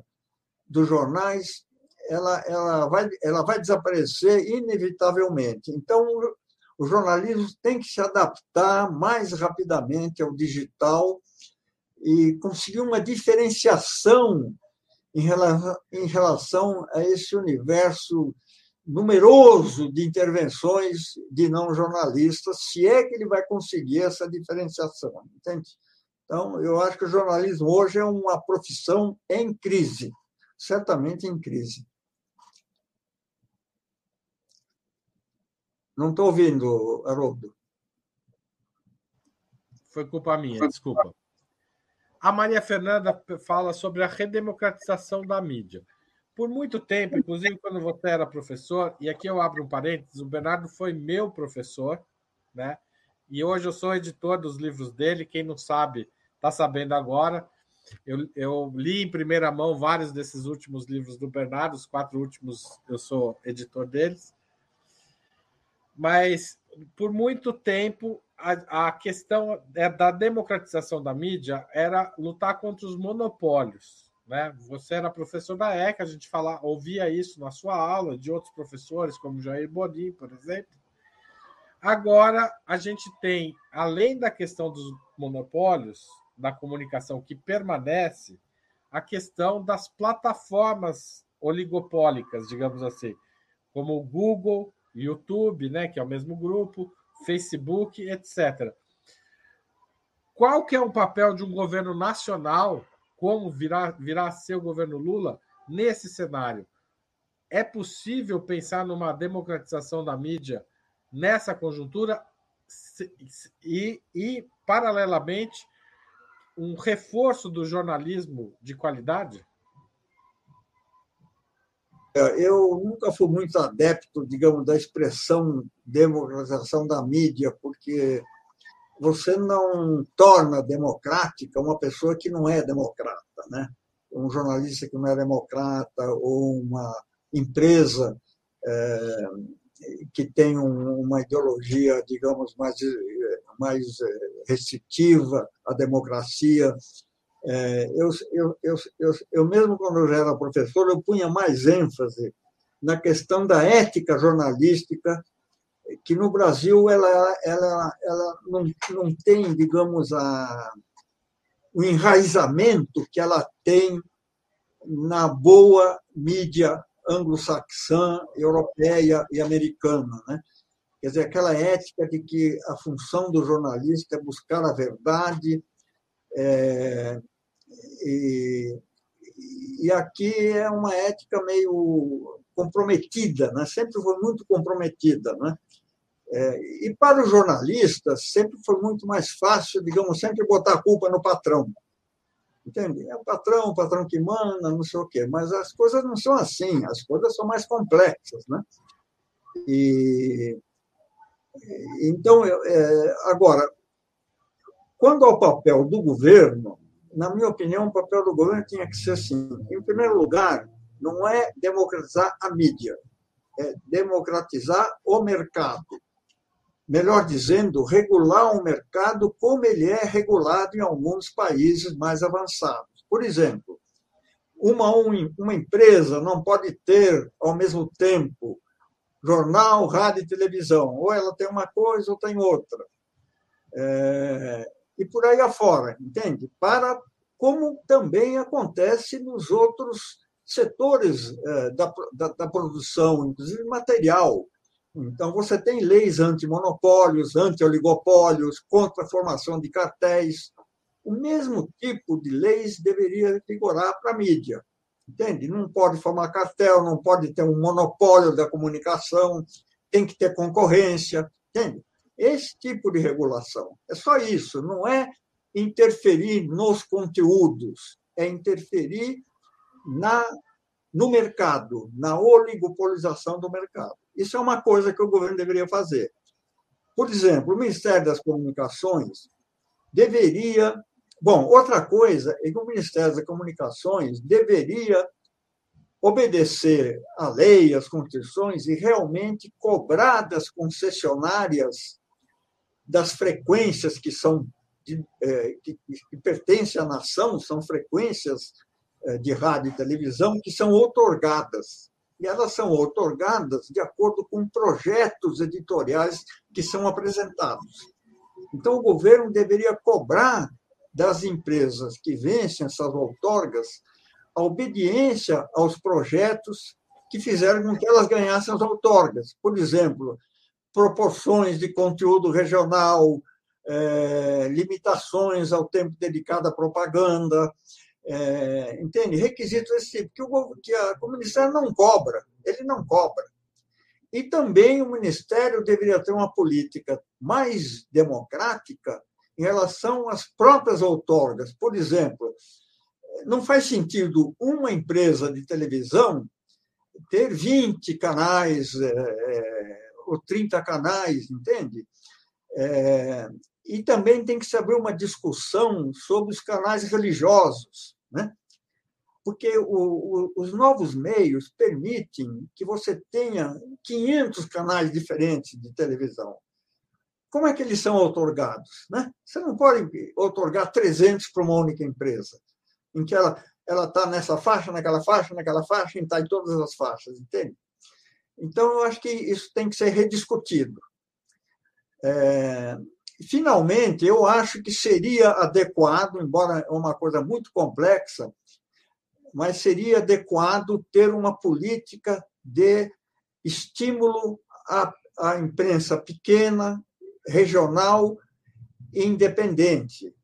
dos jornais ela, ela, vai, ela vai desaparecer inevitavelmente. Então, o jornalismo tem que se adaptar mais rapidamente ao digital e conseguir uma diferenciação em relação, em relação a esse universo numeroso de intervenções de não jornalistas, se é que ele vai conseguir essa diferenciação, entende? Então, eu acho que o jornalismo hoje é uma profissão em crise, certamente em crise. Não estou ouvindo, Haroldo. Foi culpa minha, desculpa. A Maria Fernanda fala sobre a redemocratização da mídia. Por muito tempo, inclusive quando você era professor, e aqui eu abro um parênteses, o Bernardo foi meu professor, né? E hoje eu sou editor dos livros dele. Quem não sabe, está sabendo agora. Eu, eu, li em primeira mão vários desses últimos livros do Bernardo, os quatro últimos eu sou editor deles mas por muito tempo a, a questão é da democratização da mídia era lutar contra os monopólios. Né? Você era professor da ECA, a gente fala, ouvia isso na sua aula, de outros professores, como Jair Bonin, por exemplo. Agora, a gente tem, além da questão dos monopólios, da comunicação que permanece, a questão das plataformas oligopólicas, digamos assim, como o Google, YouTube, né, que é o mesmo grupo, Facebook, etc. Qual que é o papel de um governo nacional, como virá, virá a ser o governo Lula, nesse cenário? É possível pensar numa democratização da mídia nessa conjuntura e, e paralelamente, um reforço do jornalismo de qualidade? Eu nunca fui muito adepto, digamos, da expressão democratização da mídia, porque você não torna democrática uma pessoa que não é democrata, né? Um jornalista que não é democrata ou uma empresa é, que tem um, uma ideologia, digamos, mais, mais restritiva à democracia. É, eu, eu, eu, eu, eu mesmo, quando eu já era professor, eu punha mais ênfase na questão da ética jornalística, que no Brasil ela, ela, ela não, não tem, digamos, a, o enraizamento que ela tem na boa mídia anglo-saxã, europeia e americana. Né? Quer dizer, aquela ética de que a função do jornalista é buscar a verdade, é, e, e aqui é uma ética meio comprometida, né? sempre foi muito comprometida. Né? É, e para os jornalistas, sempre foi muito mais fácil, digamos, sempre botar a culpa no patrão. Entende? É o patrão, o patrão que manda, não sei o quê. Mas as coisas não são assim, as coisas são mais complexas. Né? E, então, é, agora, quando ao papel do governo, na minha opinião, o papel do governo tinha que ser assim: em primeiro lugar, não é democratizar a mídia, é democratizar o mercado. Melhor dizendo, regular o mercado como ele é regulado em alguns países mais avançados. Por exemplo, uma, uma empresa não pode ter, ao mesmo tempo, jornal, rádio e televisão. Ou ela tem uma coisa ou tem outra. É, e por aí afora, entende? Para como também acontece nos outros setores eh, da, da, da produção, inclusive material. Então, você tem leis anti-monopólios, anti-oligopólios, contra a formação de cartéis. O mesmo tipo de leis deveria vigorar para a mídia. Entende? Não pode formar cartel, não pode ter um monopólio da comunicação, tem que ter concorrência. Entende? Esse tipo de regulação. É só isso, não é interferir nos conteúdos, é interferir na, no mercado, na oligopolização do mercado. Isso é uma coisa que o governo deveria fazer. Por exemplo, o Ministério das Comunicações deveria. Bom, outra coisa é que o Ministério das Comunicações deveria obedecer à lei, às constituições e realmente cobrar das concessionárias das frequências que são de, é, que, que pertencem à nação, são frequências é, de rádio e televisão que são otorgadas. E elas são otorgadas de acordo com projetos editoriais que são apresentados. Então, o governo deveria cobrar das empresas que vencem essas outorgas a obediência aos projetos que fizeram com que elas ganhassem as outorgas. Por exemplo, proporções de conteúdo regional, é, limitações ao tempo dedicado à propaganda, é, entende? Requisitos desse tipo, que o, que, a, o Ministério não cobra, ele não cobra. E também o Ministério deveria ter uma política mais democrática em relação às próprias outorgas. Por exemplo, não faz sentido uma empresa de televisão ter 20 canais é, é, ou 30 canais, entende? É, e também tem que se abrir uma discussão sobre os canais religiosos, né? porque o, o, os novos meios permitem que você tenha 500 canais diferentes de televisão. Como é que eles são otorgados? Né? Você não pode otorgar 300 para uma única empresa, em que ela está nessa faixa, naquela faixa, naquela faixa, está em todas as faixas, entende? Então, eu acho que isso tem que ser rediscutido. É, finalmente, eu acho que seria adequado, embora é uma coisa muito complexa, mas seria adequado ter uma política de estímulo à, à imprensa pequena, regional independente.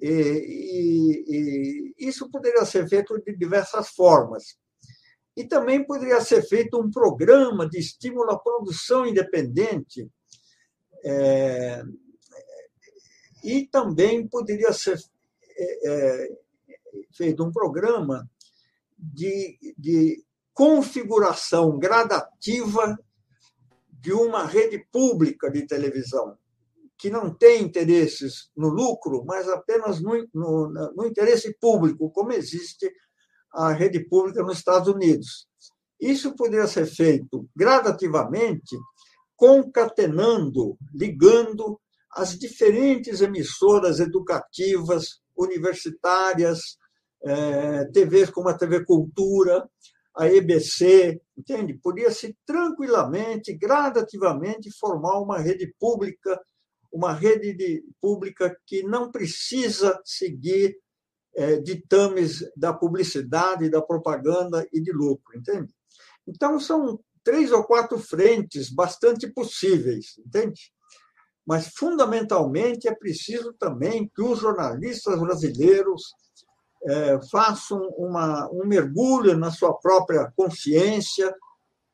E, e, e, isso poderia ser feito de diversas formas. E também poderia ser feito um programa de estímulo à produção independente, é, e também poderia ser é, é, feito um programa de, de configuração gradativa de uma rede pública de televisão, que não tem interesses no lucro, mas apenas no, no, no interesse público, como existe a rede pública nos Estados Unidos. Isso poderia ser feito gradativamente, concatenando, ligando as diferentes emissoras educativas, universitárias, é, TVs como a TV Cultura, a EBC, entende? Podia-se tranquilamente, gradativamente, formar uma rede pública, uma rede de, pública que não precisa seguir é, ditames da publicidade, da propaganda e de lucro, entende? Então, são três ou quatro frentes bastante possíveis, entende? Mas, fundamentalmente, é preciso também que os jornalistas brasileiros é, façam uma, um mergulho na sua própria consciência,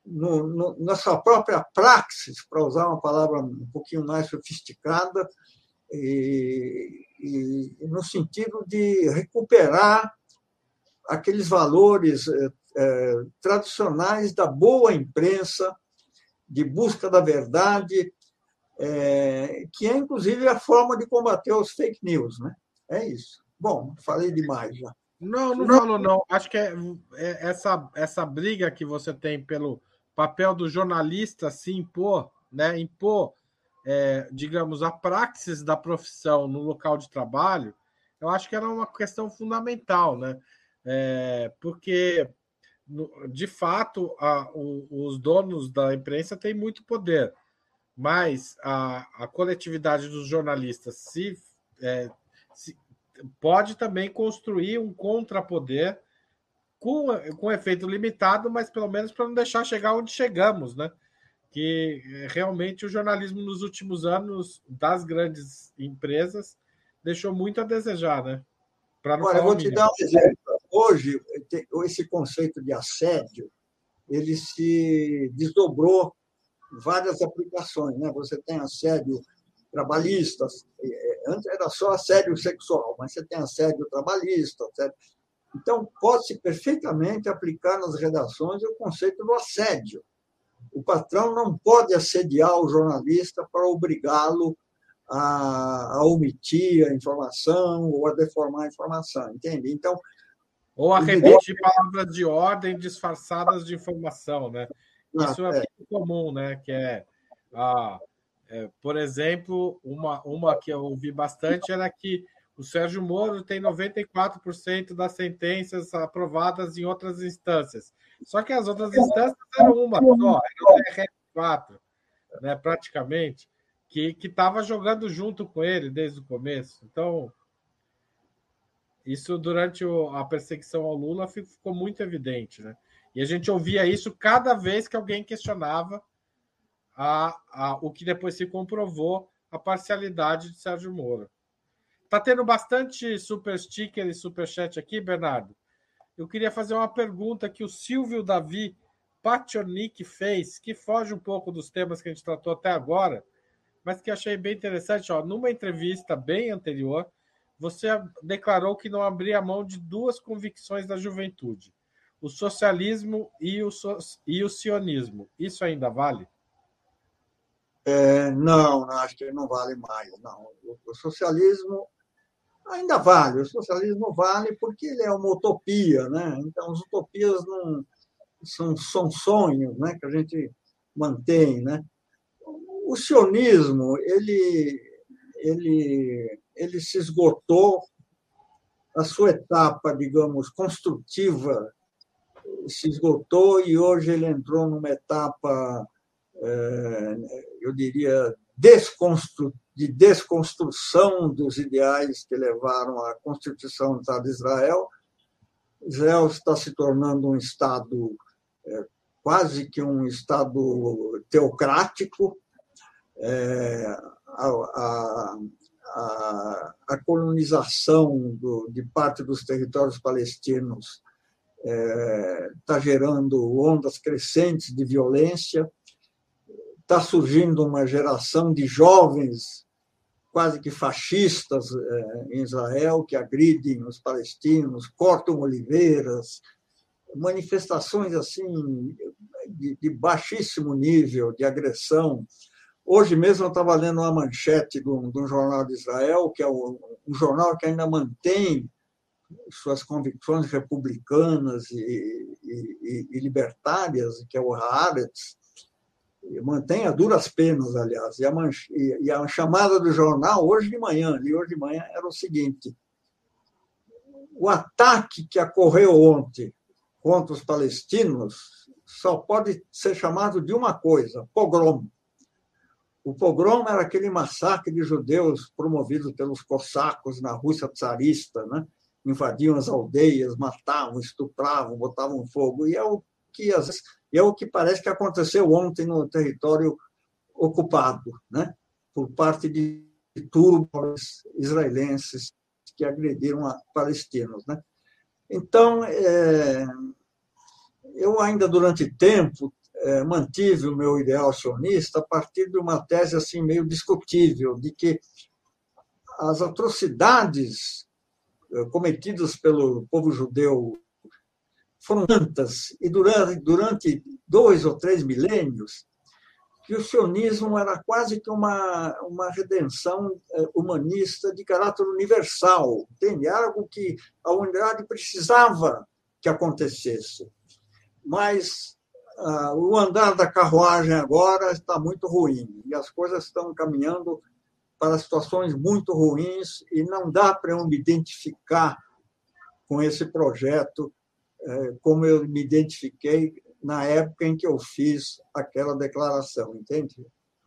no, no, na sua própria praxis, para usar uma palavra um pouquinho mais sofisticada, e, e, no sentido de recuperar aqueles valores é, é, tradicionais da boa imprensa, de busca da verdade, é, que é inclusive a forma de combater os fake news, né? É isso. Bom, falei demais já. Não, não, não falou não. Acho que é, é, essa essa briga que você tem pelo papel do jornalista se impor, né? Impor, é, digamos, a praxis da profissão no local de trabalho. Eu acho que era uma questão fundamental, né? É, porque de fato a, o, os donos da imprensa têm muito poder mas a, a coletividade dos jornalistas se, é, se, pode também construir um contrapoder com, com efeito limitado, mas pelo menos para não deixar chegar onde chegamos, né? Que é, realmente o jornalismo nos últimos anos das grandes empresas deixou muito a desejar, né? Olha, eu vou te dar um exemplo. Hoje, esse conceito de assédio ele se desdobrou várias aplicações. Né? Você tem assédio trabalhista, antes era só assédio sexual, mas você tem assédio trabalhista. Assédio... Então, pode-se perfeitamente aplicar nas redações o conceito do assédio. O patrão não pode assediar o jornalista para obrigá-lo a, a, omitir a informação ou a deformar a informação, entende? Então, ou a repetir palavras de ordem disfarçadas de informação, né? Isso ah, é, é muito comum, né? Que é, ah, é, por exemplo, uma, uma que eu ouvi bastante era que o Sérgio Moro tem 94% das sentenças aprovadas em outras instâncias. Só que as outras instâncias eram uma só, era o TRF4, né, praticamente, que estava jogando junto com ele desde o começo. Então, isso durante a perseguição ao Lula ficou muito evidente. Né? E a gente ouvia isso cada vez que alguém questionava a, a, o que depois se comprovou a parcialidade de Sérgio Moro. Está tendo bastante super sticker e super chat aqui, Bernardo. Eu queria fazer uma pergunta que o Silvio Davi Pationic fez, que foge um pouco dos temas que a gente tratou até agora, mas que achei bem interessante. Ó, numa entrevista bem anterior, você declarou que não abria mão de duas convicções da juventude: o socialismo e o, so e o sionismo. Isso ainda vale? É, não, acho que não vale mais. Não. O, socialismo ainda vale. O socialismo vale porque ele é uma utopia, né? Então, as utopias não são, são sonhos, né? Que a gente mantém, né? O sionismo ele ele ele se esgotou a sua etapa, digamos, construtiva se esgotou e hoje ele entrou numa etapa é, eu diria, desconstru... de desconstrução dos ideais que levaram à constituição do Estado de Israel. Israel está se tornando um Estado é, quase que um Estado teocrático. É, a, a, a, a, colonização do, de parte dos territórios palestinos está gerando ondas crescentes de violência está surgindo uma geração de jovens quase que fascistas eh, em Israel que agridem os palestinos, cortam oliveiras, manifestações assim de, baixíssimo nível de agressão. Hoje mesmo eu estava lendo uma manchete de um, jornal de Israel, que é um, um, jornal que ainda mantém suas convicções republicanas e, e, e libertárias, que é o Haaretz, mantém a duras penas, aliás. E a, e a chamada do jornal, hoje de manhã, ali hoje de manhã, era o seguinte: o ataque que ocorreu ontem contra os palestinos só pode ser chamado de uma coisa: pogrom. O pogrom era aquele massacre de judeus promovido pelos cossacos na Rússia tsarista, né? invadiam as aldeias, matavam, estupravam, botavam fogo. E é o que vezes é o que parece que aconteceu ontem no território ocupado, né? por parte de turbos israelenses que agrediram palestinos. Né? Então, é, eu ainda durante tempo é, mantive o meu ideal sionista a partir de uma tese assim meio discutível de que as atrocidades é, cometidas pelo povo judeu foram tantas, e durante, durante dois ou três milênios, que o sionismo era quase que uma, uma redenção eh, humanista de caráter universal, entende? Algo que a humanidade precisava que acontecesse. Mas ah, o andar da carruagem agora está muito ruim, e as coisas estão caminhando para situações muito ruins, e não dá para eu me identificar com esse projeto como eu me identifiquei na época em que eu fiz aquela declaração, entende?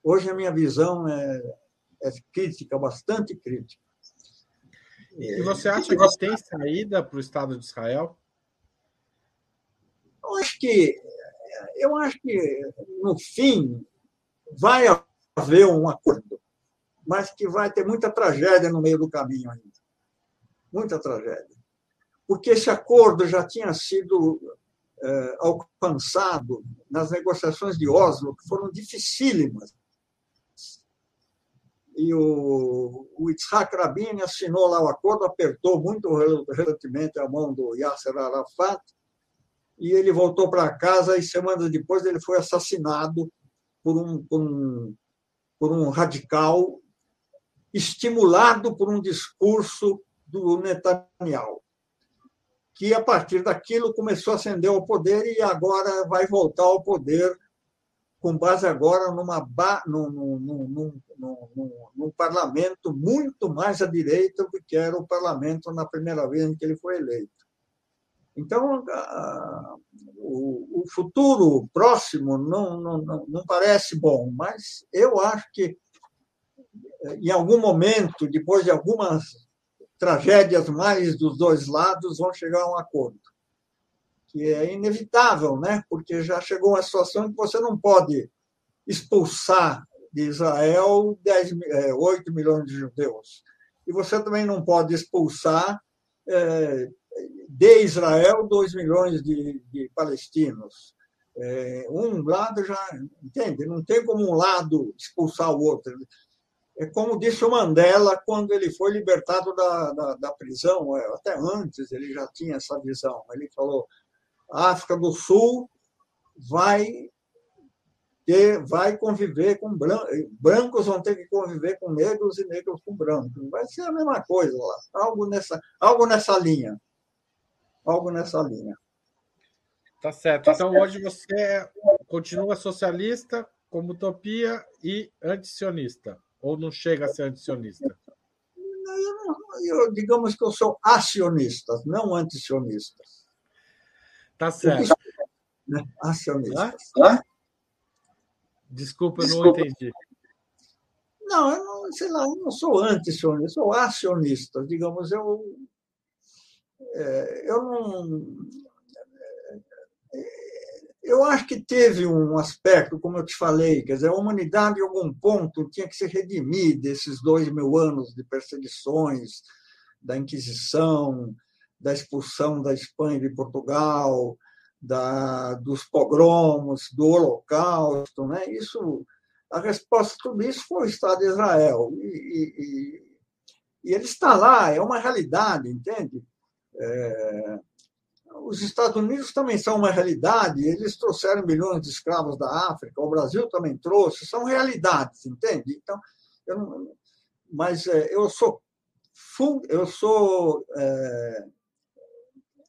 Hoje a minha visão é, é crítica, bastante crítica. E você acha que tem saída para o Estado de Israel? Eu acho que eu acho que no fim vai haver um acordo, mas que vai ter muita tragédia no meio do caminho ainda, muita tragédia porque esse acordo já tinha sido eh, alcançado nas negociações de Oslo, que foram dificílimas. E o, o Yitzhak Rabin assinou lá o acordo, apertou muito recentemente a mão do Yasser Arafat, e ele voltou para casa e semanas depois ele foi assassinado por um, por um, por um radical estimulado por um discurso do Netanyahu, que a partir daquilo começou a ascender ao poder e agora vai voltar ao poder com base agora numa num, num, num, num, parlamento muito mais à direita do que era o parlamento na primeira vez em que ele foi eleito. Então, o, futuro próximo não, não, não parece bom, mas eu acho que em algum momento, depois de algumas tragédias mais dos dois lados, vão chegar a um acordo. Que é inevitável, né? porque já chegou uma situação que você não pode expulsar de Israel 10, 8 é, milhões de judeus. E você também não pode expulsar é, de Israel 2 milhões de, de palestinos. É, um lado já, entende? Não tem como um lado expulsar o outro. É como disse o Mandela quando ele foi libertado da, da, da prisão, é, até antes ele já tinha essa visão. Ele falou: a África do Sul vai ter, vai conviver com brancos, brancos vão ter que conviver com negros e negros com brancos. Vai ser a mesma coisa lá, algo nessa, algo nessa linha. Algo nessa linha. Tá certo. Tá então, certo. hoje você continua socialista, como utopia e antisionista. Ou não chega a ser antisionista? Eu, eu, digamos que eu sou acionista, não antisionista. Tá certo. Né? Acionista. Desculpa, eu não entendi. Não, eu não, sei lá, eu não sou antisionista, eu sou acionista. Digamos, eu, é, eu não eu acho que teve um aspecto, como eu te falei, quer dizer, a humanidade, em algum ponto, tinha que se redimir desses dois mil anos de perseguições, da Inquisição, da expulsão da Espanha e de Portugal, da, dos pogromos, do Holocausto. Né? Isso, a resposta a tudo isso foi o Estado de Israel. E, e, e ele está lá, é uma realidade, entende? É, os Estados Unidos também são uma realidade, eles trouxeram milhões de escravos da África, o Brasil também trouxe, são realidades, entende? Então, eu não, mas é, eu sou eu sou é,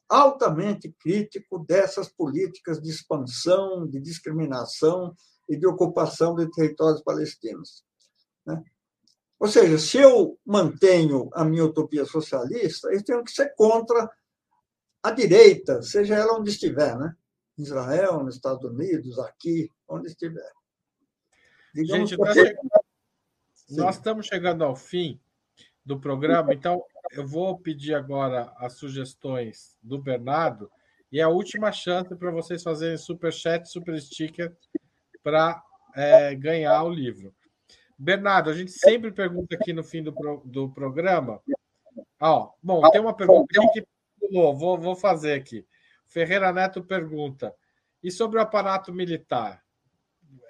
altamente crítico dessas políticas de expansão, de discriminação e de ocupação de territórios palestinos. Né? Ou seja, se eu mantenho a minha utopia socialista, eu tenho que ser contra a direita, seja ela onde estiver, né? Israel, nos Estados Unidos, aqui, onde estiver. Digamos Gente, nós, nós estamos chegando ao fim do programa, então eu vou pedir agora as sugestões do Bernardo e a última chance para vocês fazerem super chat, super sticker para é, ganhar o livro. Bernardo, a gente sempre pergunta aqui no fim do, pro, do programa. Ó, bom, tem uma pergunta aqui que vou, vou fazer aqui. Ferreira Neto pergunta: e sobre o aparato militar?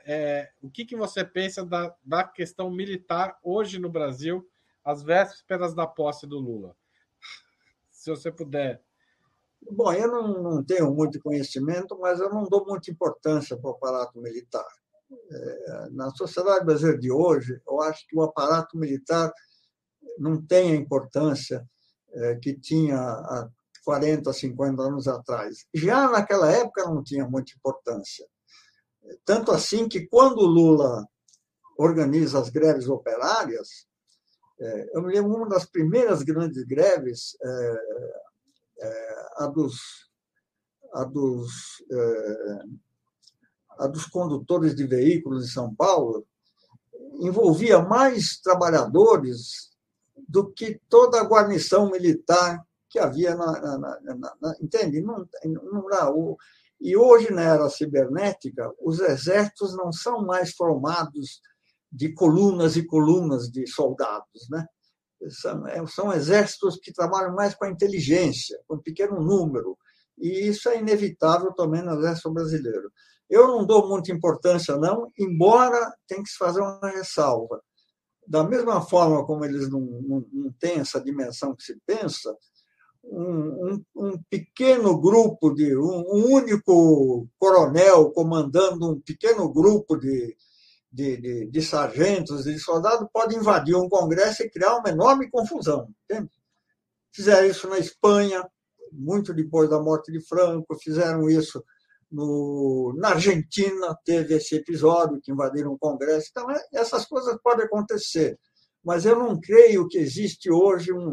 É, o que, que você pensa da, da questão militar hoje no Brasil, às vésperas da posse do Lula? Se você puder. Bom, eu não, não tenho muito conhecimento, mas eu não dou muita importância para o aparato militar. É, na sociedade brasileira de hoje, eu acho que o aparato militar não tem a importância é, que tinha há 40, 50 anos atrás. Já naquela época não tinha muita importância. Tanto assim que quando Lula organiza as greves operárias, é, eu me lembro uma das primeiras grandes greves, é, é, a dos, a dos, a dos condutores de veículos de São Paulo, envolvia mais trabalhadores do que toda a guarnição militar que havia na, na, na, entende? Não, não, não, e hoje, na era cibernética, os exércitos não são mais formados de colunas e colunas de soldados, né? São, é, são exércitos que trabalham mais com a inteligência, com um pequeno número. E isso é inevitável também no Exército Brasileiro. Eu não dou muita importância, não, embora tem que se fazer uma ressalva. Da mesma forma como eles não, não, não têm essa dimensão que se pensa, um, um, um pequeno grupo de um, um, único coronel comandando um pequeno grupo de, de, de, de sargentos e de soldados pode invadir um congresso e criar uma enorme confusão. Entende? Fizeram isso na Espanha, muito depois da morte de Franco, fizeram isso no, na Argentina, teve esse episódio que invadiram o Congresso. Então, é, essas coisas podem acontecer, mas eu não creio que existe hoje um,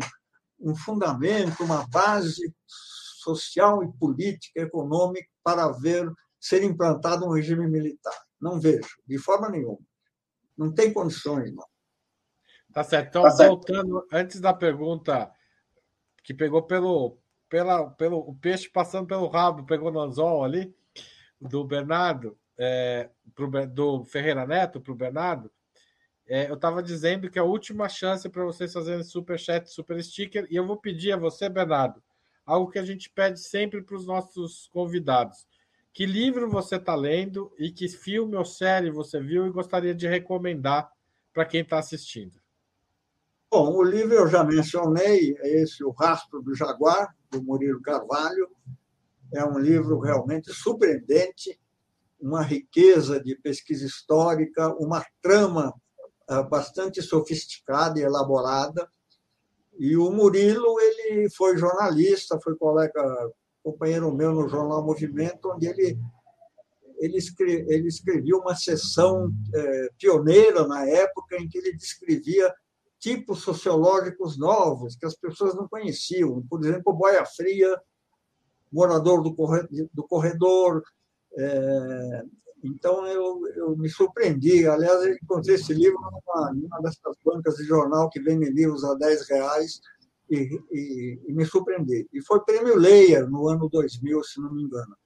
um fundamento, uma base social e política, econômica para ver ser implantado um regime militar. Não vejo, de forma nenhuma. Não tem condições, não. Tá certo. Então, tá certo. voltando, antes da pergunta que pegou pelo, pela, pelo o peixe passando pelo rabo, pegou no anzol ali, do Bernardo, é, pro, do Ferreira Neto para o Bernardo, é, eu estava dizendo que é a última chance para vocês fazerem super chat, super sticker, e eu vou pedir a você, Bernardo, algo que a gente pede sempre para os nossos convidados. Que livro você está lendo e que filme ou série você viu e gostaria de recomendar para quem está assistindo? Bom, o livro eu já mencionei, é esse O Rastro do Jaguar, do Murilo Carvalho. É um livro realmente surpreendente, uma riqueza de pesquisa histórica, uma trama bastante sofisticada e elaborada. E o Murilo, ele foi jornalista, foi colega, companheiro meu no jornal Movimento, onde ele ele, ele escrevia uma sessão é, pioneira na época em que ele descrevia tipos sociológicos novos que as pessoas não conheciam. Por exemplo, boia fria, morador do corredor. Do corredor é, então, eu, eu me surpreendi. Aliás, eu encontrei esse livro numa, numa dessas bancas de jornal que vende livros a 10 reais e, e, e, me surpreendi. E foi prêmio Leia no ano 2000, se não me engano.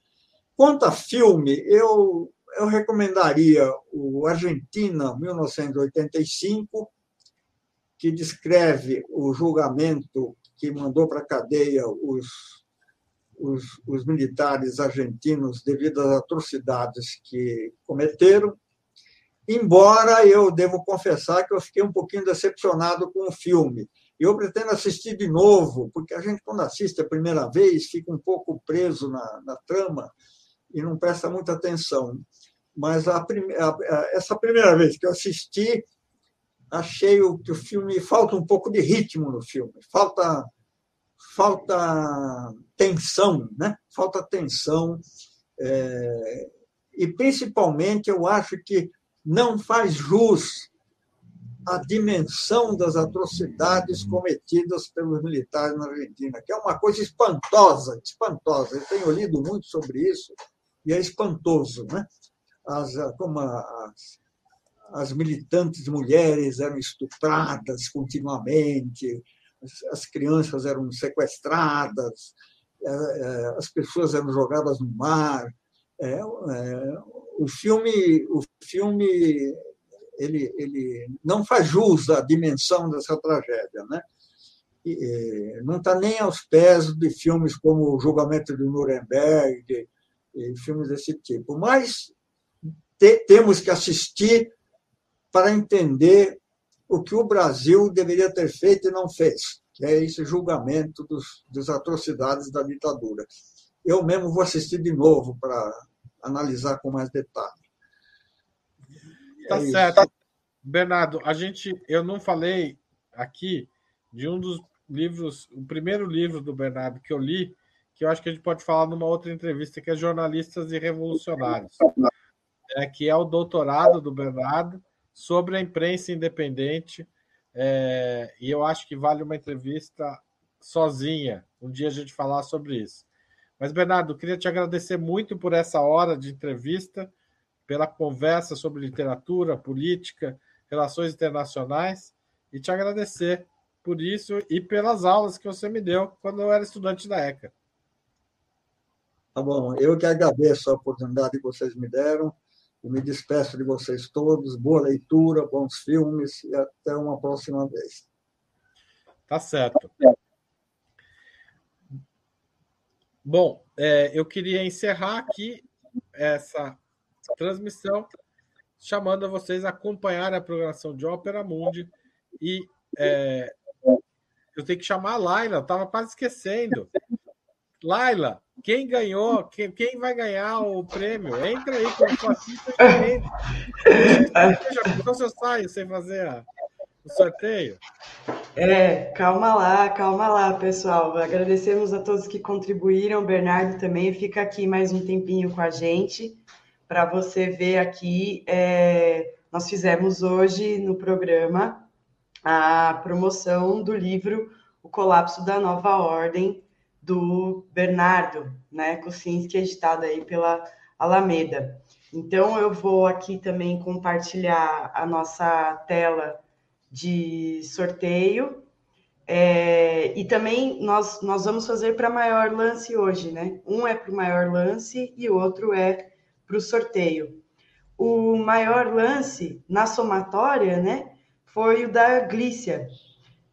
Quanto a filme, eu, eu recomendaria o Argentina, 1985, que descreve o julgamento que mandou para a cadeia os os, os militares argentinos devido às atrocidades que cometeram. Embora eu devo confessar que eu fiquei um pouquinho decepcionado com o filme. Eu pretendo assistir de novo, porque a gente, quando assiste a primeira vez, fica um pouco preso na, na trama e não presta muita atenção. Mas a, a, essa primeira vez que eu assisti, achei que o filme falta um pouco de ritmo no filme, falta falta tensão, né? Falta tensão. É, e, principalmente, eu acho que não faz jus à dimensão das atrocidades cometidas pelos militares na Argentina, que é uma coisa espantosa, espantosa. Eu tenho lido muito sobre isso e é espantoso, né? As, como as, as militantes mulheres eram estupradas continuamente, as crianças eram sequestradas, é, é, as pessoas eram jogadas no mar. É, o filme, o filme ele, ele não faz jus à dimensão dessa tragédia, né? Não está nem aos pés de filmes como o Julgamento de Nuremberg, e filmes desse tipo. Mas te, temos que assistir para entender o que o Brasil deveria ter feito e não fez, que é esse julgamento dos, das atrocidades da ditadura. Eu mesmo vou assistir de novo para analisar com mais detalhe. Tá é certo. Isso. Bernardo, a gente, eu não falei aqui de um dos livros, o primeiro livro do Bernardo que eu li, que eu acho que a gente pode falar numa outra entrevista, que é Jornalistas e Revolucionários, é, que é o doutorado do Bernardo, sobre a imprensa independente. É, e eu acho que vale uma entrevista sozinha, um dia a gente falar sobre isso. Mas, Bernardo, queria te agradecer muito por essa hora de entrevista, pela conversa sobre literatura, política, relações internacionais, e te agradecer por isso e pelas aulas que você me deu quando eu era estudante da ECA. Tá bom, eu que agradeço a oportunidade que vocês me deram. Eu me despeço de vocês todos. Boa leitura, bons filmes e até uma próxima vez. Tá certo. Bom, é, eu queria encerrar aqui essa transmissão chamando vocês a acompanhar a programação de Ópera Mundi e é, eu tenho que chamar a Laila, eu estava quase esquecendo. Laila, quem ganhou, quem, quem vai ganhar o prêmio? Entra aí com a sua ficha Já pensou se eu saio sem fazer a, o sorteio? É, calma lá, calma lá, pessoal. Agradecemos a todos que contribuíram. O Bernardo também fica aqui mais um tempinho com a gente para você ver aqui. É, nós fizemos hoje no programa a promoção do livro O Colapso da Nova Ordem, do Bernardo, né, Kucinski, editado aí pela Alameda. Então, eu vou aqui também compartilhar a nossa tela de sorteio. É, e também nós, nós vamos fazer para maior lance hoje, né? Um é para o maior lance e outro é para o sorteio. O maior lance na somatória, né? foi o da Glícia,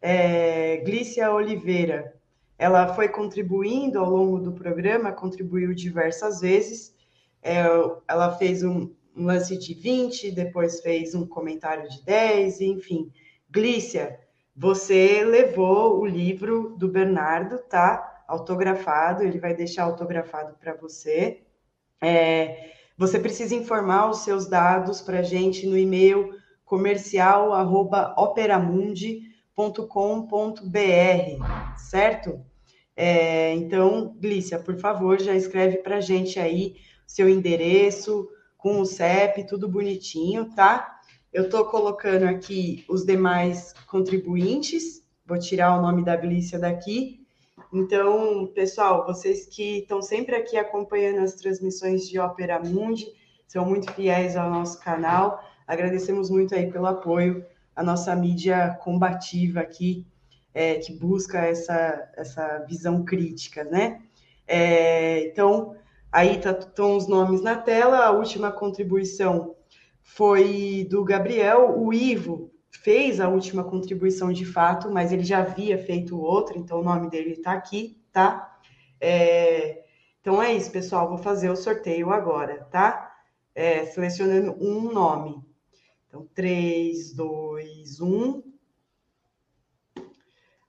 é, Glícia Oliveira. Ela foi contribuindo ao longo do programa, contribuiu diversas vezes. É, ela fez um, um, lance de 20, depois fez um comentário de 10, enfim. Glícia, você levou o livro do Bernardo, tá? Autografado, ele vai deixar autografado para você. É, você precisa informar os seus dados para a gente no e-mail comercial@operamundi.com.br, certo? É, então, Glícia, por favor, já escreve para a gente aí seu endereço com o CEP, tudo bonitinho, tá? Eu estou colocando aqui os demais contribuintes, vou tirar o nome da Glícia daqui. Então, pessoal, vocês que estão sempre aqui acompanhando as transmissões de Opera Mundi, são muito fiéis ao nosso canal. Agradecemos muito aí pelo apoio à nossa mídia combativa aqui, é, que busca essa, essa visão crítica, né? É, então, aí estão tá, os nomes na tela. A última contribuição foi do Gabriel. O Ivo fez a última contribuição de fato, mas ele já havia feito outra, então o nome dele está aqui, tá? É, então é isso, pessoal. Vou fazer o sorteio agora, tá? É, selecionando um nome. Então, 3, 2, 1.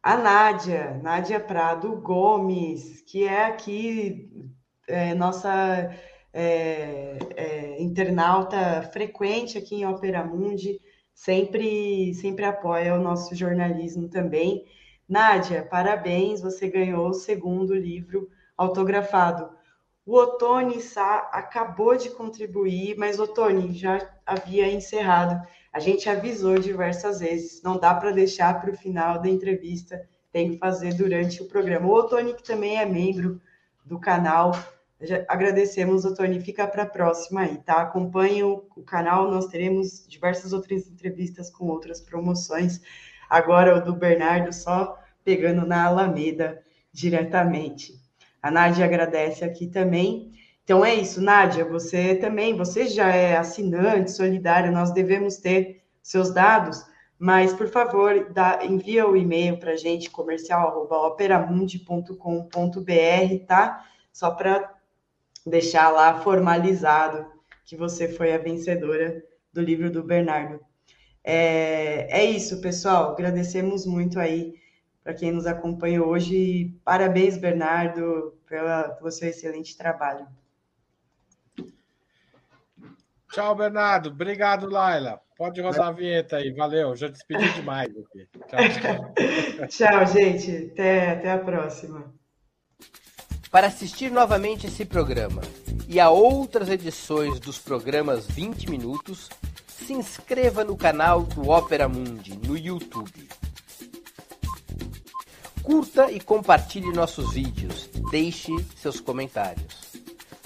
A Nádia, Nádia Prado Gomes, que é aqui é, nossa é, é, internauta frequente aqui em Opera Mundi, sempre, sempre apoia o nosso jornalismo também. Nádia, parabéns, você ganhou o segundo livro autografado. O Otone Sá acabou de contribuir, mas Otone já havia encerrado. A gente avisou diversas vezes, não dá para deixar para o final da entrevista, tem que fazer durante o programa. O Otone, que também é membro do canal, já agradecemos, Otone, fica para a próxima aí, tá? Acompanhe o, o canal, nós teremos diversas outras entrevistas com outras promoções. Agora o do Bernardo só pegando na Alameda diretamente. A Nádia agradece aqui também. Então é isso, Nádia, você também, você já é assinante, solidária, nós devemos ter seus dados, mas, por favor, dá, envia o e-mail para a gente, comercial.operamundi.com.br, tá? Só para deixar lá formalizado que você foi a vencedora do livro do Bernardo. É, é isso, pessoal. Agradecemos muito aí para quem nos acompanha hoje. Parabéns, Bernardo, pela, pelo seu excelente trabalho. Tchau, Bernardo. Obrigado, Laila. Pode rodar a vinheta aí. Valeu. Já despedi demais aqui. Tchau, tchau. tchau, gente. Até, até a próxima. Para assistir novamente esse programa e a outras edições dos programas 20 Minutos, se inscreva no canal do Opera Mundi no YouTube. Curta e compartilhe nossos vídeos. Deixe seus comentários.